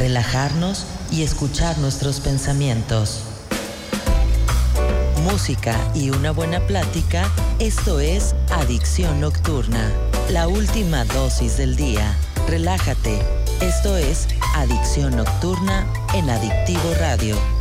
relajarnos y escuchar nuestros pensamientos. Música y una buena plática, esto es Adicción Nocturna, la última dosis del día. Relájate, esto es Adicción Nocturna en Adictivo Radio.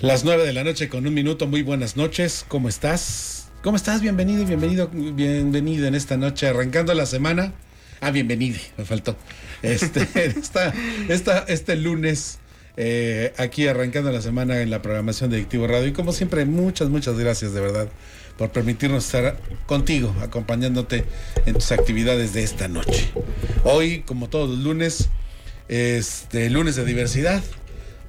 Las nueve de la noche con un minuto, muy buenas noches, ¿cómo estás? ¿Cómo estás? Bienvenido bienvenido, bienvenido en esta noche, arrancando la semana. Ah, bienvenido, me faltó. Este, esta, este lunes, eh, aquí arrancando la semana en la programación de Adictivo Radio. Y como siempre, muchas, muchas gracias de verdad por permitirnos estar contigo, acompañándote en tus actividades de esta noche. Hoy, como todos los lunes, este lunes de diversidad,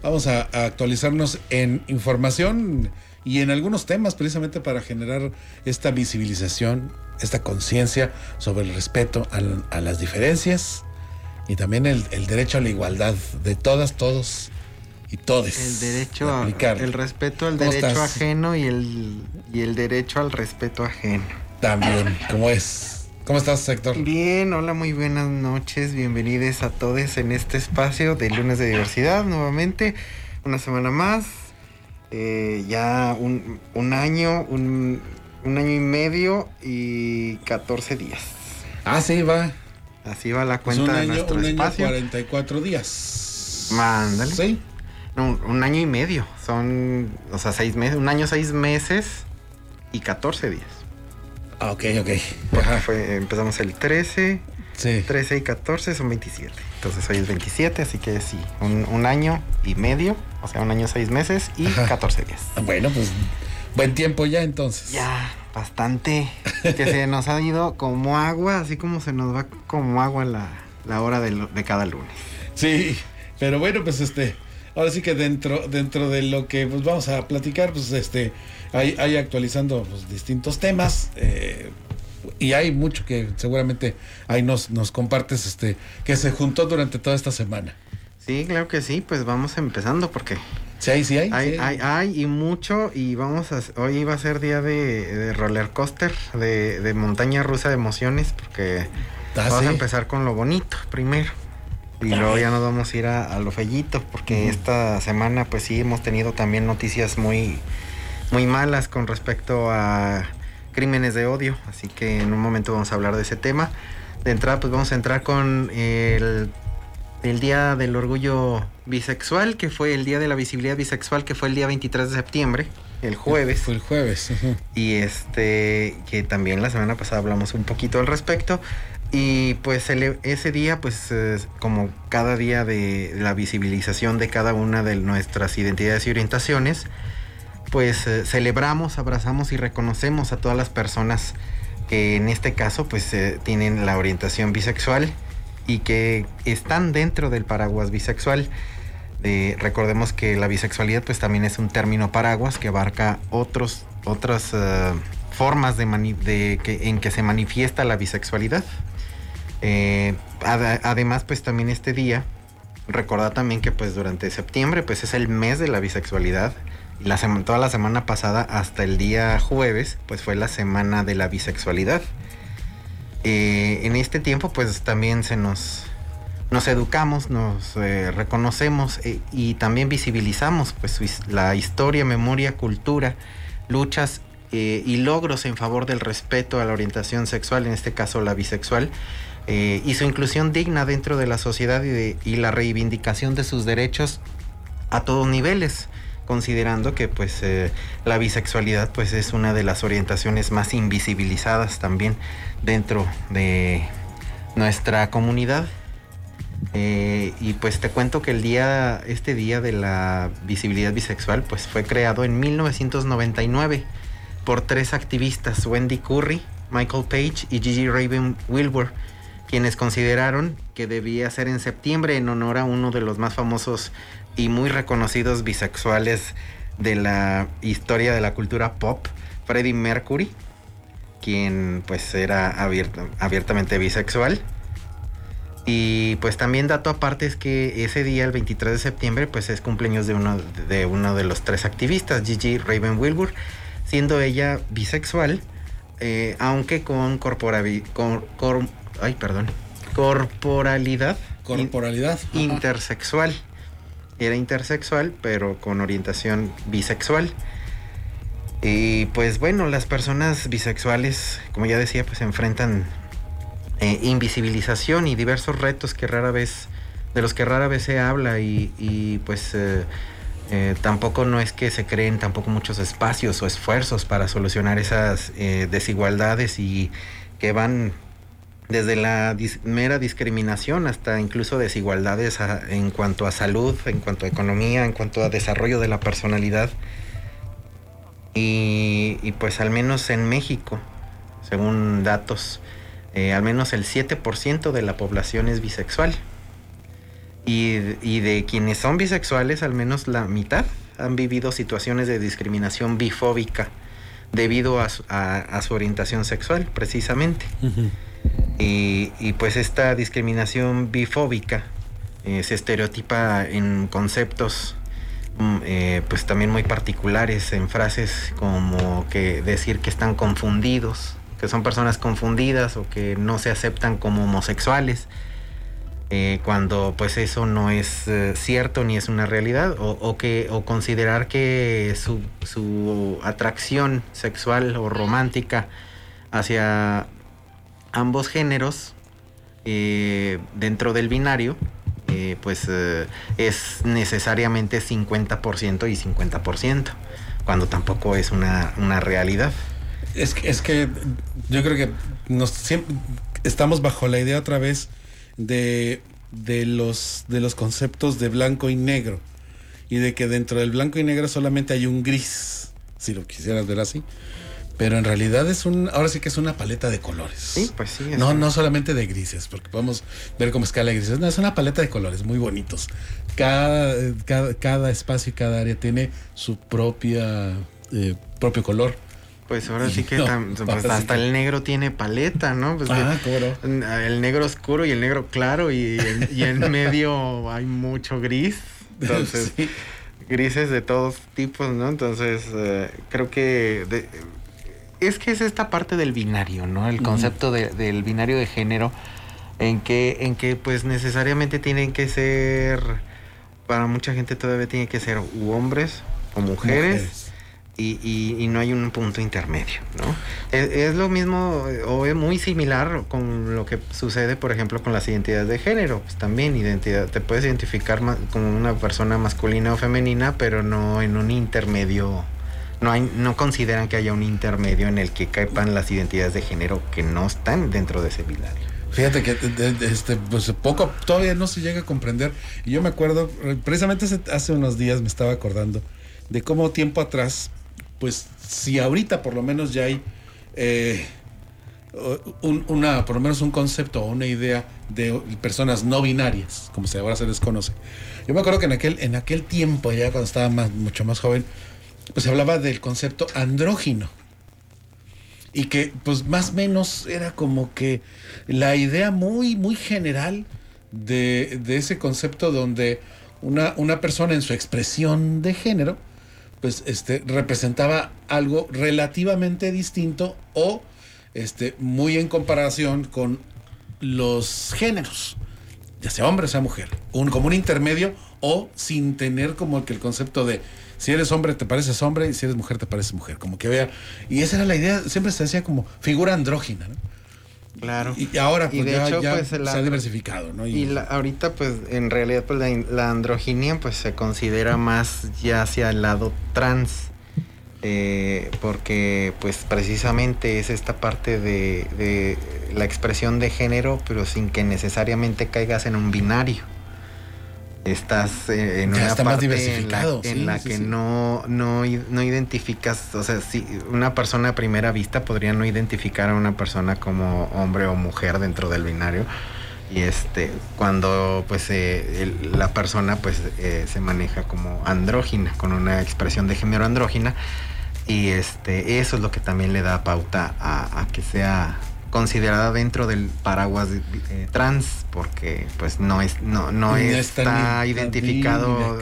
Vamos a, actualizarnos en información y en algunos temas precisamente para generar esta visibilización, esta conciencia sobre el respeto a, las diferencias y también el, derecho a la igualdad de todas, todos y todes. El derecho a, el respeto al derecho ajeno y el, y el derecho al respeto ajeno. También, como es. ¿Cómo estás, Héctor? Bien, hola, muy buenas noches. Bienvenidos a todos en este espacio de lunes de diversidad. Nuevamente, una semana más. Eh, ya un, año, un, año y medio y 14 días. Ah, sí, va. Así va la cuenta de nuestro un espacio. Año 44 días. Mándale. Sí. un año y medio. Son, o sea, seis meses. Un año, seis meses y 14 días. Ah, ok, ok. Fue, empezamos el 13. Sí. 13 y 14 son 27. Entonces hoy es 27, así que sí, un, año y medio, o sea, un año, seis meses y 14 días. Bueno, pues buen tiempo ya entonces. Ya, bastante. que se nos ha ido como agua, así como se nos va como agua la, la hora de, de cada lunes. Sí, pero bueno, pues este, ahora sí que dentro, dentro de lo que pues, vamos a platicar, pues este, hay, actualizando pues, distintos temas. Eh, y hay mucho que seguramente ahí nos, nos compartes este que se juntó durante toda esta semana. Sí, claro que sí, pues vamos empezando porque Sí, hay, sí hay. Hay, hay, y mucho y vamos a... Hoy va a ser día de, roller coaster, de, montaña rusa de emociones, porque ah, vamos a empezar con lo bonito primero. Y luego ya nos vamos a ir a, lo fellito, porque esta semana pues sí hemos tenido también noticias muy muy malas con respecto a crímenes de odio, así que en un momento vamos a hablar de ese tema. De entrada, pues vamos a entrar con el, el Día del Orgullo Bisexual, que fue el Día de la Visibilidad Bisexual, que fue el día 23 de septiembre, el jueves. Fue el jueves. Y este, que también la semana pasada hablamos un poquito al respecto. Y pues ese día, pues como cada día de la visibilización de cada una de nuestras identidades y orientaciones, pues eh, celebramos, abrazamos y reconocemos a todas las personas que en este caso pues eh, tienen la orientación bisexual y que están dentro del paraguas bisexual. recordemos que la bisexualidad pues también es un término paraguas que abarca otros, otras eh, formas de, que, en que se manifiesta la bisexualidad. Además pues también este día, recordad también que pues durante septiembre pues es el mes de la bisexualidad la toda la semana pasada hasta el día jueves, pues fue la semana de la bisexualidad. Eh, en este tiempo, pues también se nos, nos educamos, nos eh, reconocemos eh, y también visibilizamos pues, la historia, memoria, cultura, luchas y logros en favor del respeto a la orientación sexual, en este caso la bisexual, y su inclusión digna dentro de la sociedad y, y la reivindicación de sus derechos a todos niveles considerando que pues eh, la bisexualidad pues es una de las orientaciones más invisibilizadas también dentro de nuestra comunidad. Eh, y pues te cuento que el día, este día de la visibilidad bisexual pues fue creado en 1999 por tres activistas, Wendy Curry, Michael Page y Gigi Raven Wilbur, quienes consideraron que debía ser en septiembre en honor a uno de los más famosos y muy reconocidos bisexuales de la historia de la cultura pop, Freddie Mercury, quien pues era abiertamente bisexual. Y pues también dato aparte es que ese día, el 23 de septiembre, pues es cumpleaños de uno de, uno de los tres activistas, Gigi Raven Wilbur, siendo ella bisexual, eh, aunque con, con, ay, perdón, corporalidad. Corporalidad. intersexual. Era intersexual, pero con orientación bisexual. Y pues bueno, las personas bisexuales, como ya decía, pues enfrentan eh, invisibilización y diversos retos que rara vez, de los que rara vez se habla y, pues eh, eh, tampoco no es que se creen tampoco muchos espacios o esfuerzos para solucionar esas desigualdades y que van desde la mera discriminación hasta incluso desigualdades en cuanto a salud, en cuanto a economía, en cuanto a desarrollo de la personalidad. Y, pues al menos en México, según datos, eh, al menos el 7% de la población es bisexual. Y, de quienes son bisexuales, al menos la mitad han vivido situaciones de discriminación bifóbica debido a su, orientación sexual, precisamente. Y, pues esta discriminación bifóbica eh, se estereotipa en conceptos Mm, eh, pues también muy particulares en frases como que decir que están confundidos, que son personas confundidas o que no se aceptan como homosexuales, eh, cuando pues eso no es cierto ni es una realidad, o, que, o considerar que su, su atracción sexual o romántica hacia ambos géneros dentro del binario eh, pues eh, es necesariamente 50% y 50%, cuando tampoco es una, realidad. Es que, es que yo creo que nos siempre estamos bajo la idea otra vez de, de, los, de los conceptos de blanco y negro y de que dentro del blanco y negro solamente hay un gris, si lo quisieras ver así. Pero en realidad es un, ahora sí que es una paleta de colores. Sí, pues sí. No, no solamente de grises, porque podemos ver como escala de grises. No, es una paleta de colores muy bonitos. Cada, cada, espacio y cada área tiene su propia, eh, propio color. Pues ahora sí que pues hasta el negro tiene paleta, ¿no? Pues ah, El negro oscuro y el negro claro y, en medio hay mucho gris. Entonces, grises de todos tipos, ¿no? Entonces, eh, creo que es que es esta parte del binario, ¿no? El concepto del binario de género, en que, en que pues necesariamente tienen que ser, para mucha gente todavía tiene que ser u hombres o mujeres. Y, no hay un punto intermedio, ¿no? Es, lo mismo o es muy similar con lo que sucede, por ejemplo, con las identidades de género. Pues también identidad, te puedes identificar como una persona masculina o femenina, pero no en un intermedio no, hay, no consideran que haya un intermedio en el que caipan las identidades de género que no están dentro de ese binario. Fíjate que este, pues poco todavía no se llega a comprender. Y yo me acuerdo, precisamente hace, unos días me estaba acordando de cómo tiempo atrás, pues si ahorita por lo menos ya hay eh, una, por lo menos un concepto o una idea de personas no binarias, como se ahora se desconoce. Yo me acuerdo que en aquel, en aquel tiempo, ya cuando estaba más, mucho más joven, pues hablaba del concepto andrógino. Y que pues más o menos era como que la idea muy, muy general de, ese concepto donde una, una, persona en su expresión de género, pues este, representaba algo relativamente distinto o este, muy en comparación con los géneros, ya sea hombre o sea mujer, un, como un intermedio o sin tener como que el concepto de si eres hombre te pareces hombre y si eres mujer te pareces mujer. Como que vea. Y esa era la idea, siempre se decía como figura andrógina, ¿no? Claro. Y, ahora pues, ya, pues, se ha diversificado, ¿no? Y, ahorita pues en realidad pues la, androginia pues se considera más ya hacia el lado trans. Eh, porque pues precisamente es esta parte de, de la expresión de género pero sin que necesariamente caigas en un binario estás eh, en una parte en la, que no, no, no, identificas, o sea, si una persona a primera vista podría no identificar a una persona como hombre o mujer dentro del binario. Y este, cuando pues eh, la persona pues eh, se maneja como andrógina, con una expresión de género andrógina, y este, eso es lo que también le da pauta a, que sea considerada dentro del paraguas trans porque pues no es no no, está, identificado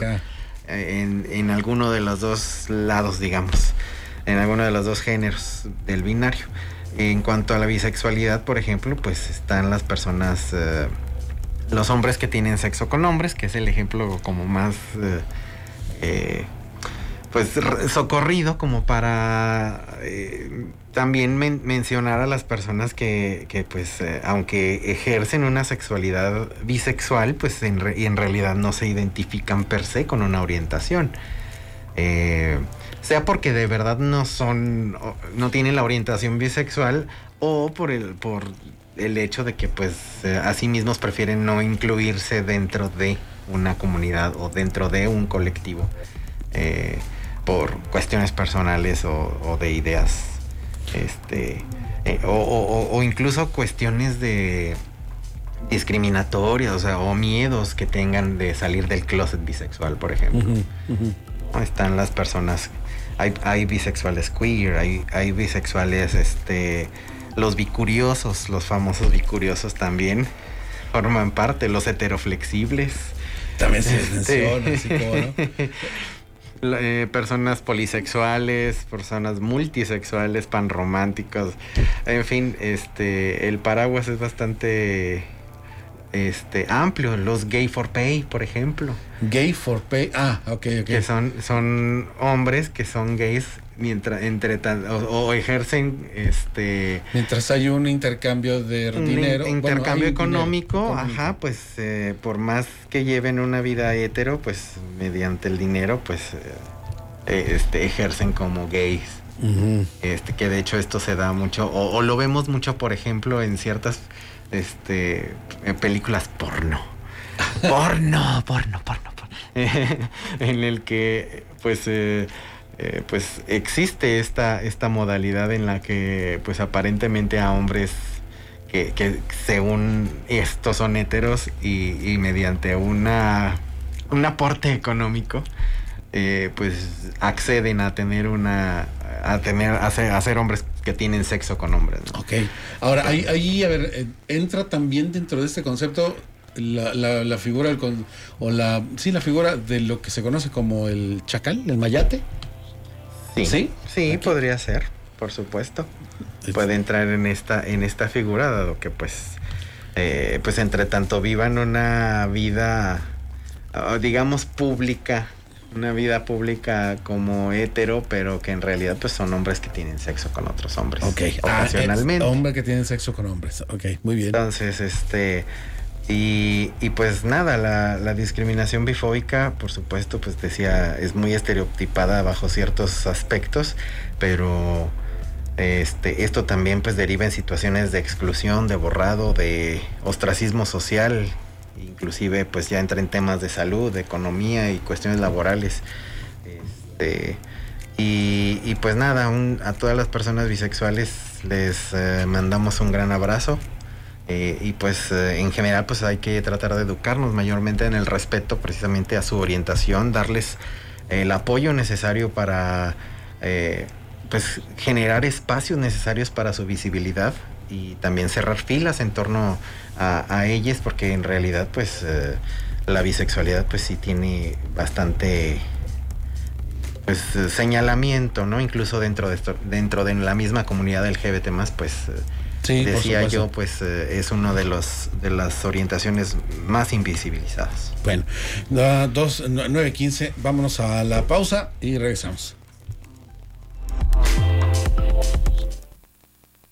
en, en alguno de los dos lados digamos en alguno de los dos géneros del binario. En cuanto a la bisexualidad por ejemplo pues están las personas los hombres que tienen sexo con hombres, que es el ejemplo como más eh, eh, pues socorrido como para eh, también mencionar a las personas que, que pues aunque ejercen una sexualidad bisexual pues en, y en realidad no se identifican per se con una orientación. Sea porque de verdad no son no tienen la orientación bisexual o por el por el hecho de que pues eh, así mismos prefieren no incluirse dentro de una comunidad o dentro de un colectivo. Eh, por cuestiones personales o, de ideas este eh, o, incluso cuestiones de discriminatorias o sea o miedos que tengan de salir del closet bisexual por ejemplo están las personas hay, hay bisexuales queer hay, hay bisexuales este los bicuriosos, los famosos bicuriosos también forman parte, los heteroflexibles. También se les menciona, así como, ¿no? Eh, personas polisexuales, personas multisexuales, panrománticos, en fin, este, el paraguas es bastante este amplio, los gay for pay, por ejemplo. Gay for pay, ah, ok, ok. Que son, son hombres que son gays mientras entre o, ejercen este mientras hay un intercambio de dinero intercambio económico ajá pues eh, por más que lleven una vida hetero pues mediante el dinero pues eh, este ejercen como gays este que de hecho esto se da mucho o, lo vemos mucho por ejemplo en ciertas este películas porno porno porno porno, porno. en el que pues eh, eh, pues existe esta, esta modalidad en la que pues aparentemente a hombres que, según estos son heteros y, mediante una, un aporte económico eh, pues acceden a tener una a tener a ser, hombres que tienen sexo con hombres ok. Ahora ahí, ahí a ver eh, entra también dentro de este concepto la, la, figura o la sí la figura de lo que se conoce como el chacal el mayate. Sí, sí, podría ser, por supuesto. Puede entrar en esta, en esta figura, dado que pues, eh, pues entre tanto vivan una vida, ah, digamos, pública, una vida pública como hetero, pero que en realidad pues son hombres que tienen sexo con otros hombres. Ok. Ah, ocasionalmente. hombres que tienen sexo con hombres. Ok, muy bien. Entonces, este y, pues nada, la, discriminación bifóbica, por supuesto, pues decía, es muy estereotipada bajo ciertos aspectos, pero este, esto también pues deriva en situaciones de exclusión, de borrado, de ostracismo social, inclusive pues ya entra en temas de salud, de economía y cuestiones laborales. Este, y, pues nada, a todas las personas bisexuales les eh, mandamos un gran abrazo. Eh, y pues eh, en general pues hay que tratar de educarnos mayormente en el respeto precisamente a su orientación, darles el apoyo necesario para pues generar espacios necesarios para su visibilidad y también cerrar filas en torno a, a ellas porque en realidad pues la bisexualidad pues sí tiene bastante pues señalamiento, ¿no? Incluso dentro de esto, dentro de la misma comunidad LGBT más pues decía yo, pues eh, es uno de los de las orientaciones más invisibilizadas. Bueno, dos, 9.15, vámonos a la pausa y regresamos.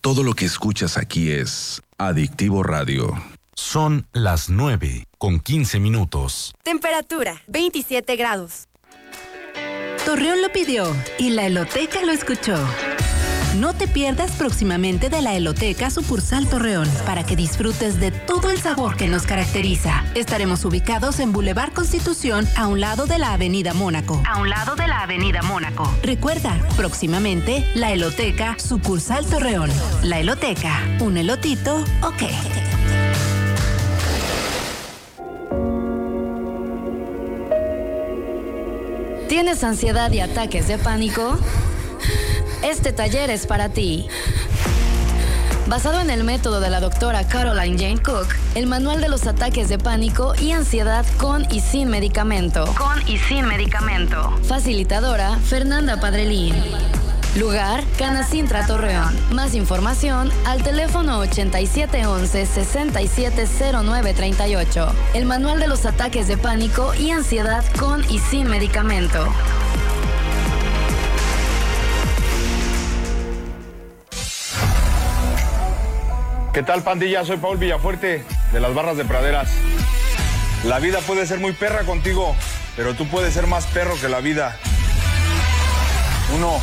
Todo lo que escuchas aquí es Adictivo Radio. Son las 9 con 15 minutos. Temperatura 27 grados. Torreón lo pidió y la Eloteca lo escuchó. No te pierdas próximamente de la Eloteca Sucursal Torreón para que disfrutes de todo el sabor que nos caracteriza. Estaremos ubicados en Boulevard Constitución a un lado de la Avenida Mónaco. A un lado de la Avenida Mónaco. Recuerda, próximamente la Eloteca Sucursal Torreón. La Eloteca, un elotito, ok. ¿Tienes ansiedad y ataques de pánico? Este taller es para ti. Basado en el método de la doctora Caroline Jane Cook, el manual de los ataques de pánico y ansiedad con y sin medicamento. Con y sin medicamento. Facilitadora Fernanda Padrelín. Lugar, Canacintra Torreón. Más información al teléfono 8711-670938. El manual de los ataques de pánico y ansiedad con y sin medicamento. ¿Qué tal pandilla? Soy Paul Villafuerte de las Barras de Praderas. La vida puede ser muy perra contigo, pero tú puedes ser más perro que la vida. Uno,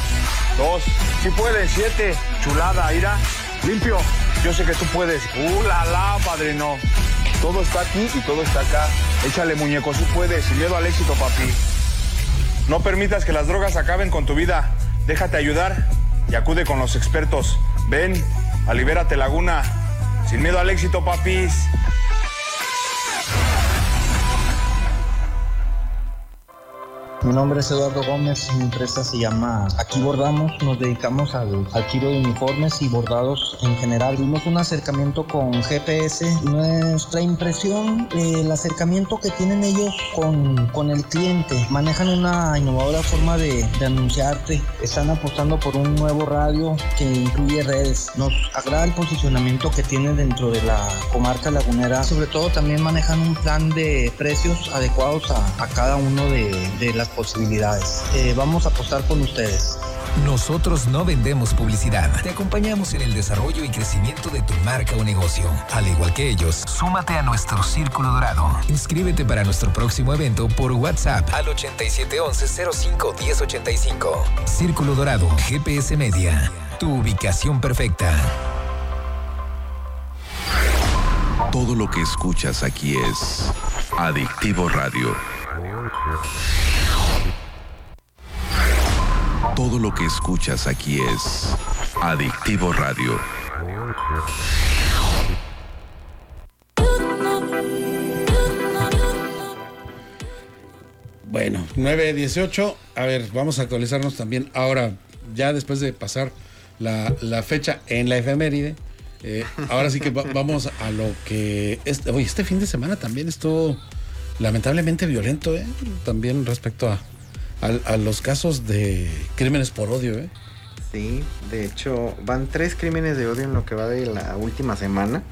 dos, si puedes, siete, chulada, ira, limpio. Yo sé que tú puedes. ¡Uh, la, la, padrino! Todo está aquí y todo está acá. Échale, muñeco, si puedes, sin miedo al éxito, papi. No permitas que las drogas acaben con tu vida. Déjate ayudar y acude con los expertos. Ven, alibérate, Laguna. Sin miedo al éxito, papis. Mi nombre es Eduardo Gómez, mi empresa se llama Aquí Bordamos, nos dedicamos al, al giro de uniformes y bordados en general. Tuvimos un acercamiento con GPS. Nuestra impresión, eh, el acercamiento que tienen ellos con, con el cliente, manejan una innovadora forma de, de anunciarte, están apostando por un nuevo radio que incluye redes. Nos agrada el posicionamiento que tienen dentro de la comarca lagunera. Sobre todo también manejan un plan de precios adecuados a, a cada uno de, de las posibilidades. Eh, vamos a apostar con ustedes. Nosotros no vendemos publicidad. Te acompañamos en el desarrollo y crecimiento de tu marca o negocio. Al igual que ellos, súmate a nuestro Círculo Dorado. Inscríbete para nuestro próximo evento por WhatsApp al 8711-05-1085. Círculo Dorado, GPS Media. Tu ubicación perfecta. Todo lo que escuchas aquí es Adictivo Radio. Todo lo que escuchas aquí es Adictivo Radio. Bueno, 9.18. A ver, vamos a actualizarnos también ahora, ya después de pasar la, fecha en la efeméride. eh, ahora sí que va- vamos a lo que. Este, oye, este fin de semana también estuvo lamentablemente violento, ¿eh? También respecto a, a, los casos de crímenes por odio, ¿eh? Sí, de hecho, van tres crímenes de odio en lo que va de la última semana.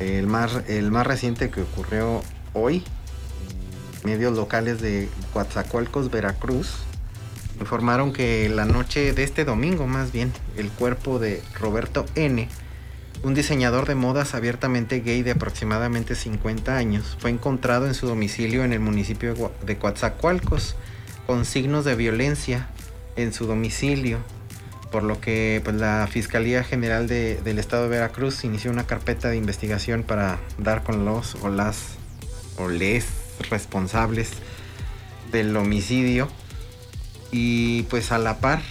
El más, el más reciente que ocurrió hoy, medios locales de Coatzacoalcos, Veracruz, informaron que la noche de este domingo, más bien, el cuerpo de Roberto N., un diseñador de modas abiertamente gay de aproximadamente 50 años, fue encontrado en su domicilio en el municipio de Coatzacoalcos, con signos de violencia en su domicilio por lo que pues, la Fiscalía General de- del Estado de Veracruz inició una carpeta de investigación para dar con los o las o les responsables del homicidio. Y pues a la par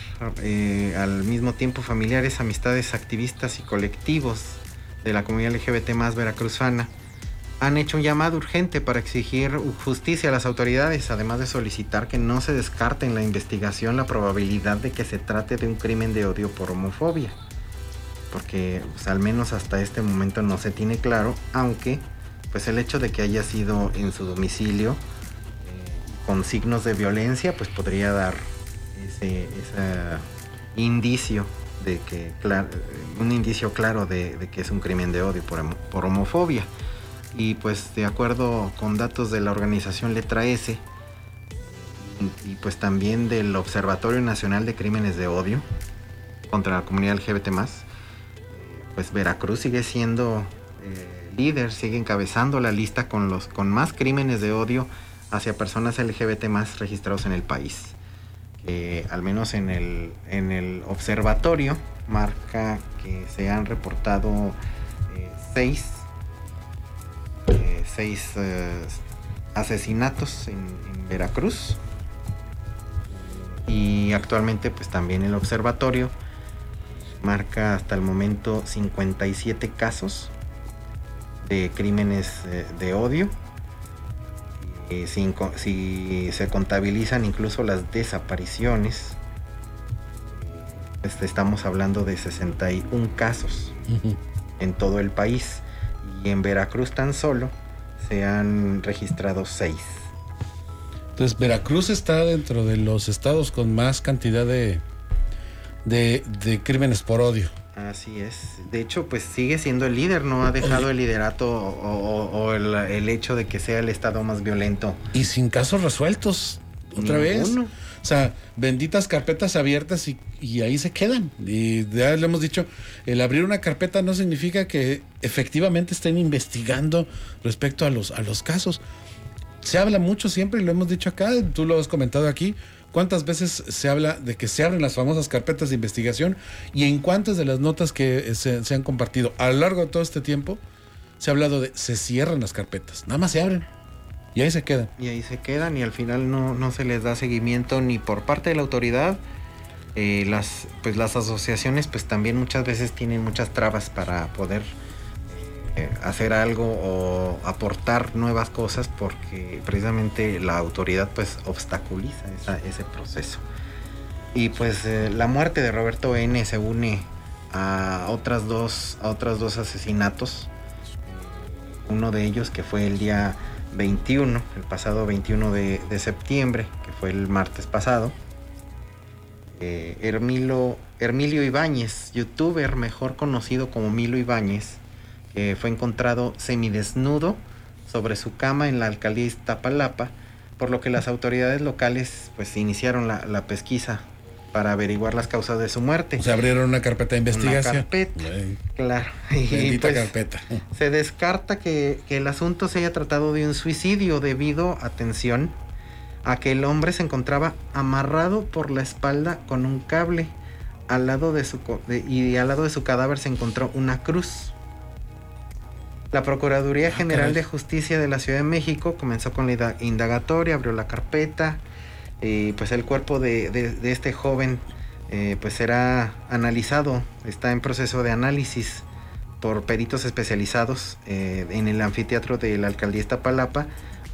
eh, al mismo tiempo familiares, amistades, activistas y colectivos de la comunidad LGBT más veracruzana han hecho un llamado urgente para exigir justicia a las autoridades, además de solicitar que no se descarte en la investigación la probabilidad de que se trate de un crimen de odio por homofobia. Porque pues, al menos hasta este momento no se tiene claro, aunque pues el hecho de que haya sido en su domicilio eh, con signos de violencia, pues podría dar ese, indicio de que, un indicio claro de, que es un crimen de odio por homofobia. Y pues de acuerdo con datos de la organización Letra S y, pues también del Observatorio Nacional de Crímenes de Odio contra la comunidad LGBT pues Veracruz sigue siendo eh, líder, sigue encabezando la lista con los con más crímenes de odio hacia personas LGBT más registrados en el país. Al menos en el, en el observatorio marca que se han reportado eh, seis eh, seis eh, asesinatos en, en Veracruz. Y actualmente pues también el observatorio marca hasta el momento 57 casos de crímenes eh, de odio. Y co- si se contabilizan incluso las desapariciones, este, estamos hablando de 61 casos en todo el país y en Veracruz tan solo se han registrado 6. Entonces, Veracruz está dentro de los estados con más cantidad de, de, de crímenes por odio. Así es. De hecho, pues sigue siendo el líder, no ha dejado el liderato o, o el, el, hecho de que sea el estado más violento. Y sin casos resueltos, otra Ninguno. vez. O sea, benditas carpetas abiertas y, ahí se quedan. Y ya le hemos dicho, el abrir una carpeta no significa que efectivamente estén investigando respecto a los, a los casos. Se habla mucho siempre, y lo hemos dicho acá, tú lo has comentado aquí, ¿Cuántas veces se habla de que se abren las famosas carpetas de investigación y en cuántas de las notas que se, se, han compartido a lo largo de todo este tiempo se ha hablado de se cierran las carpetas, nada más se abren y ahí se quedan? Y ahí se quedan y al final no, no se les da seguimiento ni por parte de la autoridad. Eh, las, pues las asociaciones pues también muchas veces tienen muchas trabas para poder eh, hacer algo o aportar nuevas cosas porque precisamente la autoridad pues obstaculiza ese proceso. Y pues eh, la muerte de Roberto N se une a otras dos, a otros dos asesinatos. Uno de ellos que fue el día 21, el pasado 21 de, de septiembre, que fue el martes pasado. Eh, Hermilio Ibáñez, youtuber mejor conocido como Milo Ibáñez, fue encontrado semidesnudo sobre su cama en la alcaldía Iztapalapa, por lo que las autoridades locales pues iniciaron la, la pesquisa para averiguar las causas de su muerte. Se abrieron una carpeta de investigación. Una carpeta, claro. Y pues, carpeta. Se descarta que, que, el asunto se haya tratado de un suicidio debido, atención, a que el hombre se encontraba amarrado por la espalda con un cable. Al lado de su, de, y al lado de su cadáver se encontró una cruz. La Procuraduría General de Justicia de la Ciudad de México comenzó con la indagatoria, abrió la carpeta y pues el cuerpo de, este joven eh, pues será analizado, está en proceso de análisis por peritos especializados eh, en el anfiteatro de la alcaldía Iztapalapa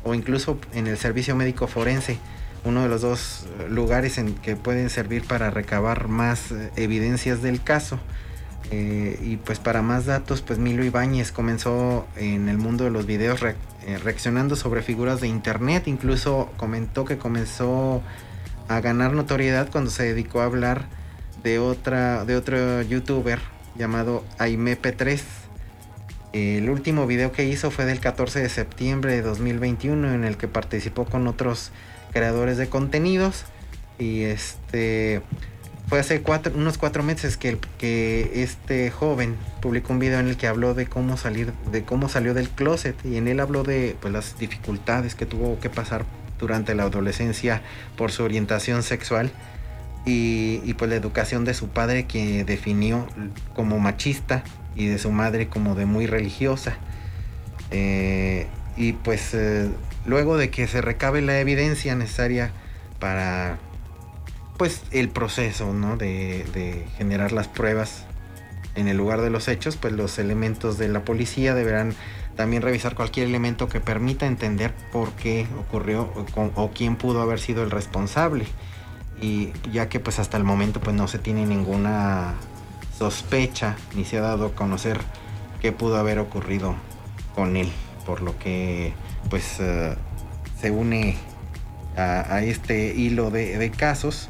o incluso en el servicio médico forense, uno de los dos lugares en que pueden servir para recabar más eh, evidencias del caso. Eh, y pues para más datos, pues Milo Ibáñez comenzó en el mundo de los videos eh, reaccionando sobre figuras de internet, incluso comentó que comenzó a ganar notoriedad cuando se dedicó a hablar de otra de otro youtuber llamado AimeP3. El último video que hizo fue del 14 de septiembre de 2021 en el que participó con otros creadores de contenidos y este fue hace unos cuatro meses que, este joven publicó un video en el que habló de cómo salir, de cómo salió del closet y en él habló de pues, las dificultades que tuvo que pasar durante la adolescencia por su orientación sexual y, y pues la educación de su padre que definió como machista y de su madre como de muy religiosa. Eh, y pues eh, luego de que se recabe la evidencia necesaria para pues el proceso ¿no? de, generar las pruebas en el lugar de los hechos, pues los elementos de la policía deberán también revisar cualquier elemento que permita entender por qué ocurrió o, quién pudo haber sido el responsable. Y ya que pues hasta el momento pues no se tiene ninguna sospecha ni se ha dado a conocer qué pudo haber ocurrido con él, por lo que pues uh, se une a, este hilo de casos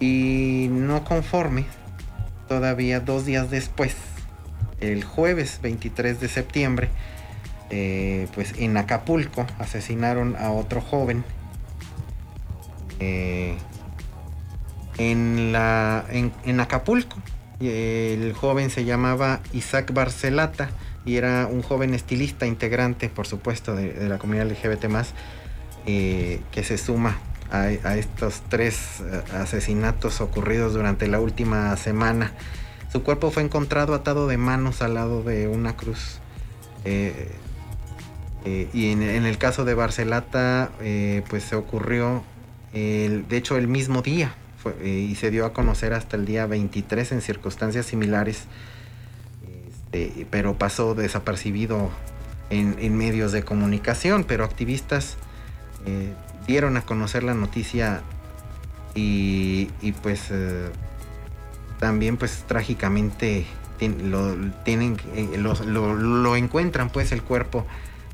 y no conforme, todavía dos días después, el jueves 23 de septiembre, eh, pues en Acapulco asesinaron a otro joven. Eh, en, la, en, en, Acapulco, el joven se llamaba Isaac Barcelata y era un joven estilista integrante, por supuesto, de, la comunidad LGBT, eh, que se suma a, estos tres eh, asesinatos ocurridos durante la última semana. Su cuerpo fue encontrado atado de manos al lado de una cruz. Eh, eh, y en, el caso de Barcelata, pues se ocurrió, de hecho, el mismo día. Y se dio a conocer hasta el día 23 en circunstancias similares. Este, pero pasó desapercibido en, medios de comunicación. Pero activistas dieron a conocer la noticia y, y pues también pues trágicamente lo, tienen, eh, lo, encuentran pues el cuerpo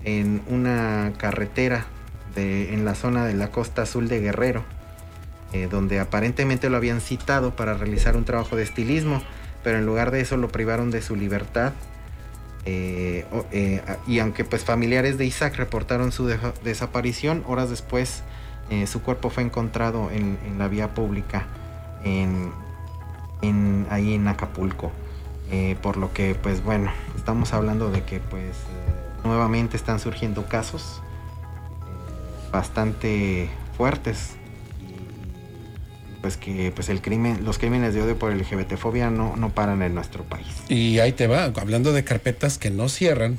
en una carretera de, en la zona de la costa azul de Guerrero, eh, donde aparentemente lo habían citado para realizar un trabajo de estilismo, pero en lugar de eso lo privaron de su libertad. Eh, y aunque pues familiares de Isaac reportaron su desaparición, horas después su cuerpo fue encontrado en, la vía pública en, ahí en Acapulco. Eh, por lo que, pues bueno, estamos hablando de que pues eh, nuevamente están surgiendo casos eh, bastante fuertes pues que pues el crimen, los crímenes de odio por LGBTfobia no, no paran en nuestro país. Y ahí te va, hablando de carpetas que no cierran,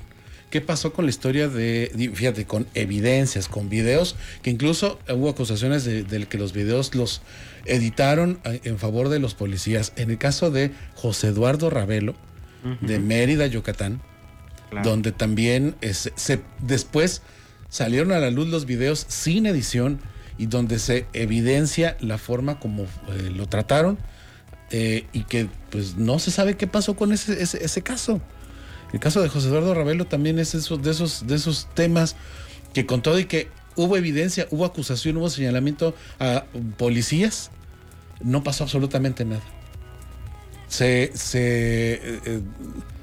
¿qué pasó con la historia de, fíjate, con evidencias, con videos, que incluso hubo acusaciones de, de que los videos los editaron en favor de los policías. En el caso de José Eduardo Ravelo, de Mérida, Yucatán, donde también se, después salieron a la luz los videos sin edición y donde se evidencia la forma como eh, lo trataron eh, y que pues no se sabe qué pasó con ese, ese, caso. El caso de José Eduardo Ravelo también es eso, de, esos, de esos temas que con todo y que hubo evidencia, hubo acusación, hubo señalamiento a policías, no pasó absolutamente nada. Se, se, eh,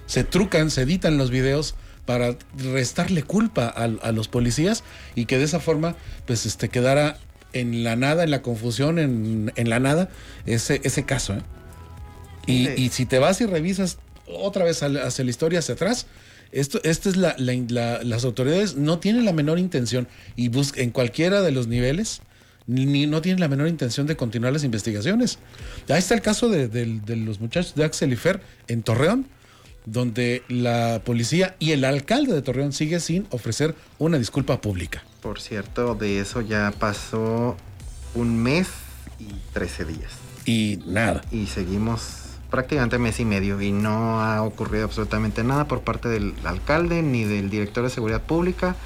se trucan, se editan los videos para restarle culpa a, los policías y que de esa forma pues este quedara en la nada, en la confusión, en, la nada, ese, ese caso. ¿eh? Y, si te vas y revisas otra vez hacia la historia, hacia atrás, esto, esto es la, las autoridades no tienen la menor intención y en cualquiera de los niveles ni no tienen la menor intención de continuar las investigaciones. Ahí está el caso de, los muchachos de Axel y Fer en Torreón, donde la policía y el alcalde de Torreón sigue sin ofrecer una disculpa pública. Por cierto, de eso ya pasó un mes y 13 días. Y nada. Y seguimos prácticamente mes y medio y no ha ocurrido absolutamente nada por parte del alcalde ni del director de seguridad pública.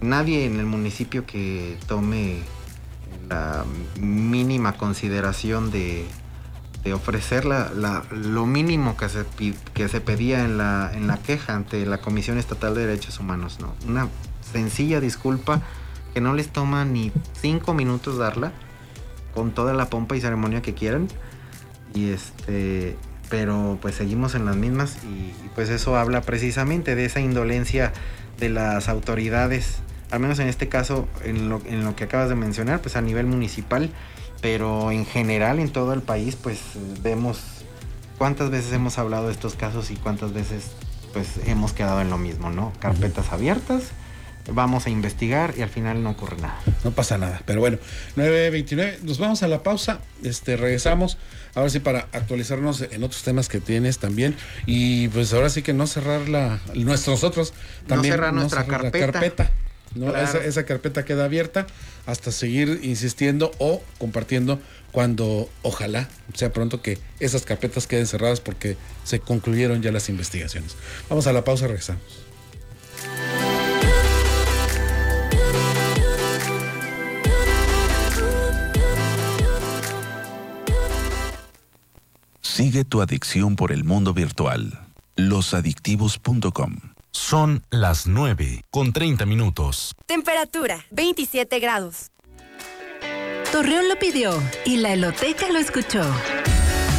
Nadie en el municipio que tome la mínima consideración de, ofrecer lo mínimo que se, que se pedía en la, en la queja ante la Comisión Estatal de Derechos Humanos. ¿no? Una sencilla disculpa que no les toma ni cinco minutos darla, con toda la pompa y ceremonia que quieran. Y este, pero pues seguimos en las mismas y, pues eso habla precisamente de esa indolencia de las autoridades al menos en este caso, en lo, en lo que acabas de mencionar, pues a nivel municipal, pero en general en todo el país, pues vemos cuántas veces hemos hablado de estos casos y cuántas veces pues hemos quedado en lo mismo, ¿no? Carpetas abiertas, vamos a investigar y al final no ocurre nada. No pasa nada, pero bueno, 9.29, nos vamos a la pausa, este, regresamos, ahora sí para actualizarnos en otros temas que tienes también y pues ahora sí que no cerrar la, nuestros otros, también no cerrar nuestra carpeta. Esa, carpeta queda abierta hasta seguir insistiendo o compartiendo cuando ojalá sea pronto que esas carpetas queden cerradas porque se concluyeron ya las investigaciones. Vamos a la pausa, regresamos. Sigue tu adicción por el mundo virtual. Losadictivos.com son las 9 con 30 minutos. Temperatura 27 grados. Torreón lo pidió y la Eloteca lo escuchó.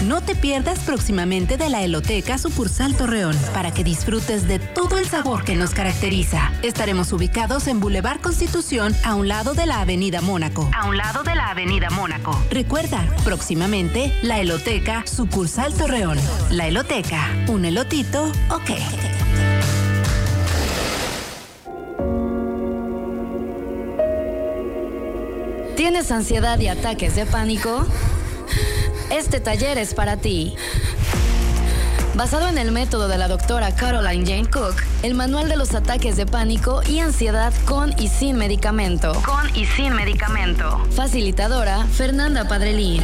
No te pierdas próximamente de la Eloteca Sucursal Torreón para que disfrutes de todo el sabor que nos caracteriza. Estaremos ubicados en Boulevard Constitución a un lado de la Avenida Mónaco. A un lado de la Avenida Mónaco. Recuerda, próximamente la Eloteca Sucursal Torreón. La Eloteca, un elotito, ok. ¿Tienes ansiedad y ataques de pánico? Este taller es para ti. Basado en el método de la doctora Caroline Jane Cook, el manual de los ataques de pánico y ansiedad con y sin medicamento. Con y sin medicamento. Facilitadora Fernanda Padrelín.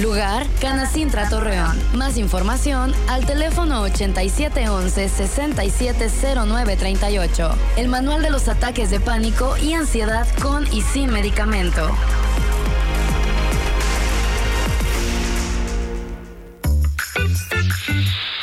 Lugar, Canacintra Torreón. Más información al teléfono 8711-670938. El manual de los ataques de pánico y ansiedad con y sin medicamento.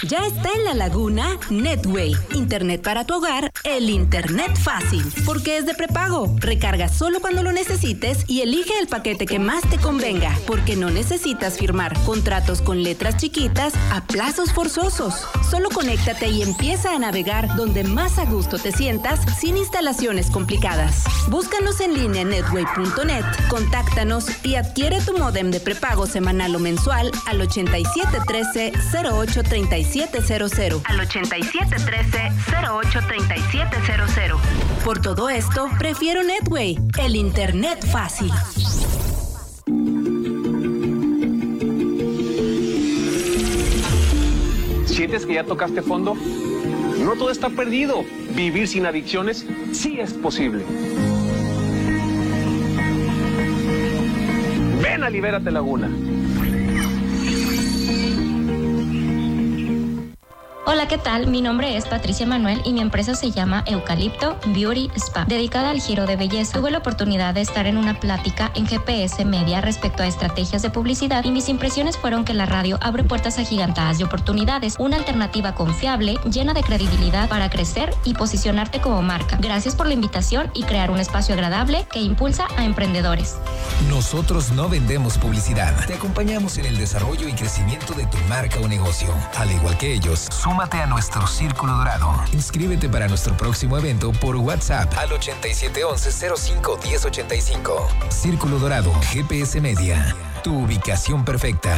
Ya está en la laguna Netway. Internet para tu hogar, el Internet fácil. Porque es de prepago. Recarga solo cuando lo necesites y elige el paquete que más te convenga. Porque no necesitas firmar contratos con letras chiquitas a plazos forzosos. Solo conéctate y empieza a navegar donde más a gusto te sientas sin instalaciones complicadas. Búscanos en línea netway.net, contáctanos y adquiere tu modem de prepago semanal o mensual al 8713 0837 3700 al 8713-083700. Por todo esto, prefiero Netway, el Internet fácil. ¿Sientes que ya tocaste fondo? No todo está perdido. Vivir sin adicciones sí es posible. Ven a Libérate Laguna. Hola, ¿qué tal? Mi nombre es Patricia Manuel y mi empresa se llama Eucalipto Beauty Spa, dedicada al giro de belleza. Tuve la oportunidad de estar en una plática en GPS Media respecto a estrategias de publicidad y mis impresiones fueron que la radio abre puertas agigantadas de oportunidades, una alternativa confiable, llena de credibilidad para crecer y posicionarte como marca. Gracias por la invitación y crear un espacio agradable que impulsa a emprendedores. Nosotros no vendemos publicidad. Te acompañamos en el desarrollo y crecimiento de tu marca o negocio. Al igual que ellos, súmate a nuestro Círculo Dorado. Inscríbete para nuestro próximo evento por WhatsApp al 8711-05-1085. Círculo Dorado, GPS Media. Tu ubicación perfecta.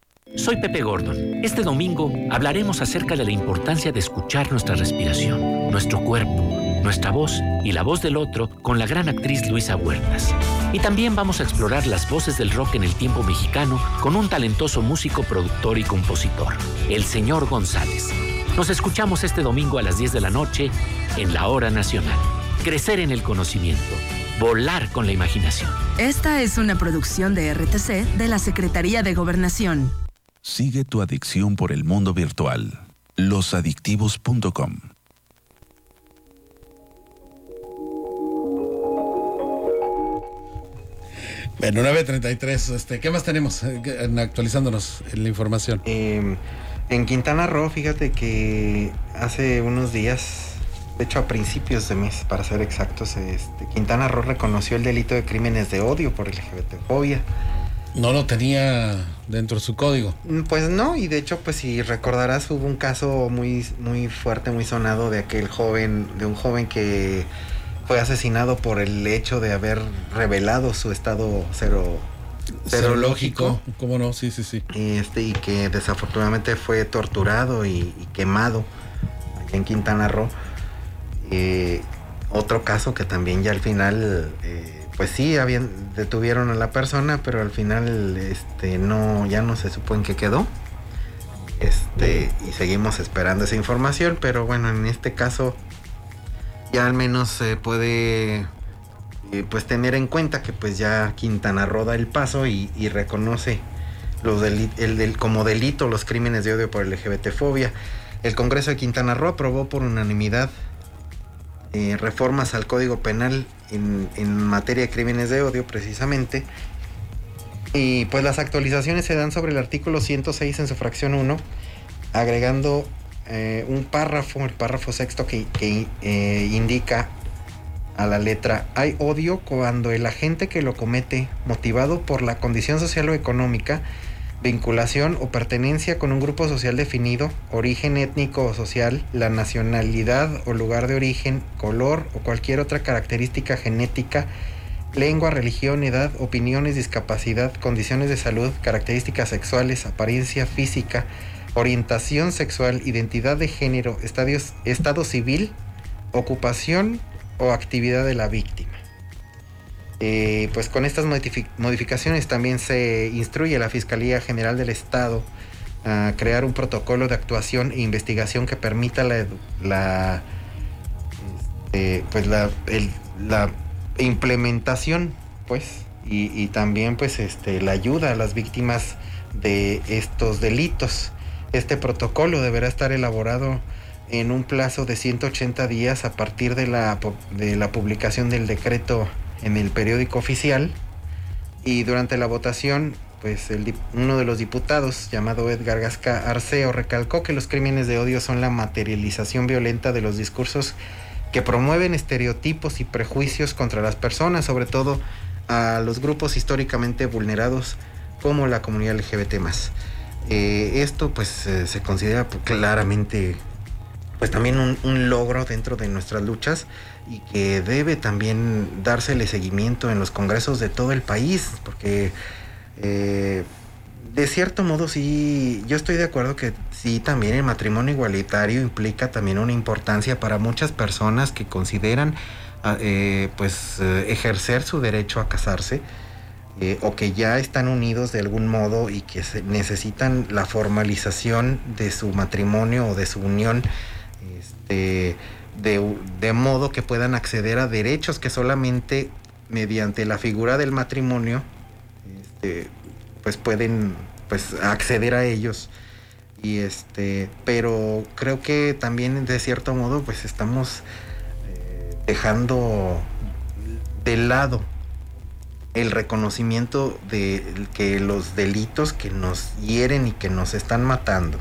Soy Pepe Gordon. Este domingo hablaremos acerca de la importancia de escuchar nuestra respiración, nuestro cuerpo, nuestra voz y la voz del otro con la gran actriz Luisa Huertas. Y también vamos a explorar las voces del rock en el tiempo mexicano con un talentoso músico, productor y compositor, el señor González. Nos escuchamos este domingo a las 10 de la noche en la Hora Nacional. Crecer en el conocimiento. Volar con la imaginación. Esta es una producción de RTC de la Secretaría de Gobernación. Sigue tu adicción por el mundo virtual. Losadictivos.com Bueno, 9.33, este, ¿qué más tenemos eh, actualizándonos en la información? Eh, en Quintana Roo, fíjate que hace unos días, de hecho a principios de mes, para ser exactos, este, Quintana Roo reconoció el delito de crímenes de odio por LGBTfobia. No lo tenía dentro de su código. Pues no, y de hecho, pues si recordarás, hubo un caso muy, muy fuerte, muy sonado de aquel joven, de un joven que fue asesinado por el hecho de haber revelado su estado cero serológico. ¿Cómo no? Sí, sí, sí. Este, y que desafortunadamente fue torturado y, y quemado aquí en Quintana Roo. Eh, otro caso que también ya al final, eh, pues sí, habían, detuvieron a la persona, pero al final este, no, ya no se supo en qué quedó. Este, y seguimos esperando esa información, pero bueno, en este caso ya al menos se puede eh, pues tener en cuenta que pues ya Quintana Roo da el paso y, reconoce los deli el del, como delito los crímenes de odio por LGBTfobia. El Congreso de Quintana Roo aprobó por unanimidad eh, reformas al Código Penal en, materia de crímenes de odio precisamente. Y pues las actualizaciones se dan sobre el artículo 106 en su fracción 1, agregando eh, un párrafo, el párrafo sexto que, que eh, indica a la letra, hay odio cuando el agente que lo comete, motivado por la condición social o económica, vinculación o pertenencia con un grupo social definido, origen étnico o social, la nacionalidad o lugar de origen, color o cualquier otra característica genética, lengua, religión, edad, opiniones, discapacidad, condiciones de salud, características sexuales, apariencia física, orientación sexual, identidad de género, estadios, estado civil, ocupación o actividad de la víctima. Eh, pues con estas modific modificaciones también se instruye a la Fiscalía General del Estado a crear un protocolo de actuación e investigación que permita la, la este, pues la, la implementación pues y, y, también pues este la ayuda a las víctimas de estos delitos. Este protocolo deberá estar elaborado en un plazo de 180 días a partir de la, de la publicación del decreto en el periódico oficial y durante la votación pues uno de los diputados llamado Edgar Gasca Arceo recalcó que los crímenes de odio son la materialización violenta de los discursos que promueven estereotipos y prejuicios contra las personas, sobre todo a los grupos históricamente vulnerados como la comunidad LGBT eh, esto pues eh, se considera claramente pues también un, logro dentro de nuestras luchas y que debe también dársele seguimiento en los congresos de todo el país, porque eh, de cierto modo sí, yo estoy de acuerdo que sí, también el matrimonio igualitario implica también una importancia para muchas personas que consideran ah, eh, pues eh, ejercer su derecho a casarse. O que ya están unidos de algún modo y que se necesitan la formalización de su matrimonio o de su unión este, de, de, modo que puedan acceder a derechos que solamente mediante la figura del matrimonio este, pues pueden pues acceder a ellos. Y este pero creo que también de cierto modo pues estamos eh, dejando de lado el reconocimiento de que los delitos que nos hieren y que nos están matando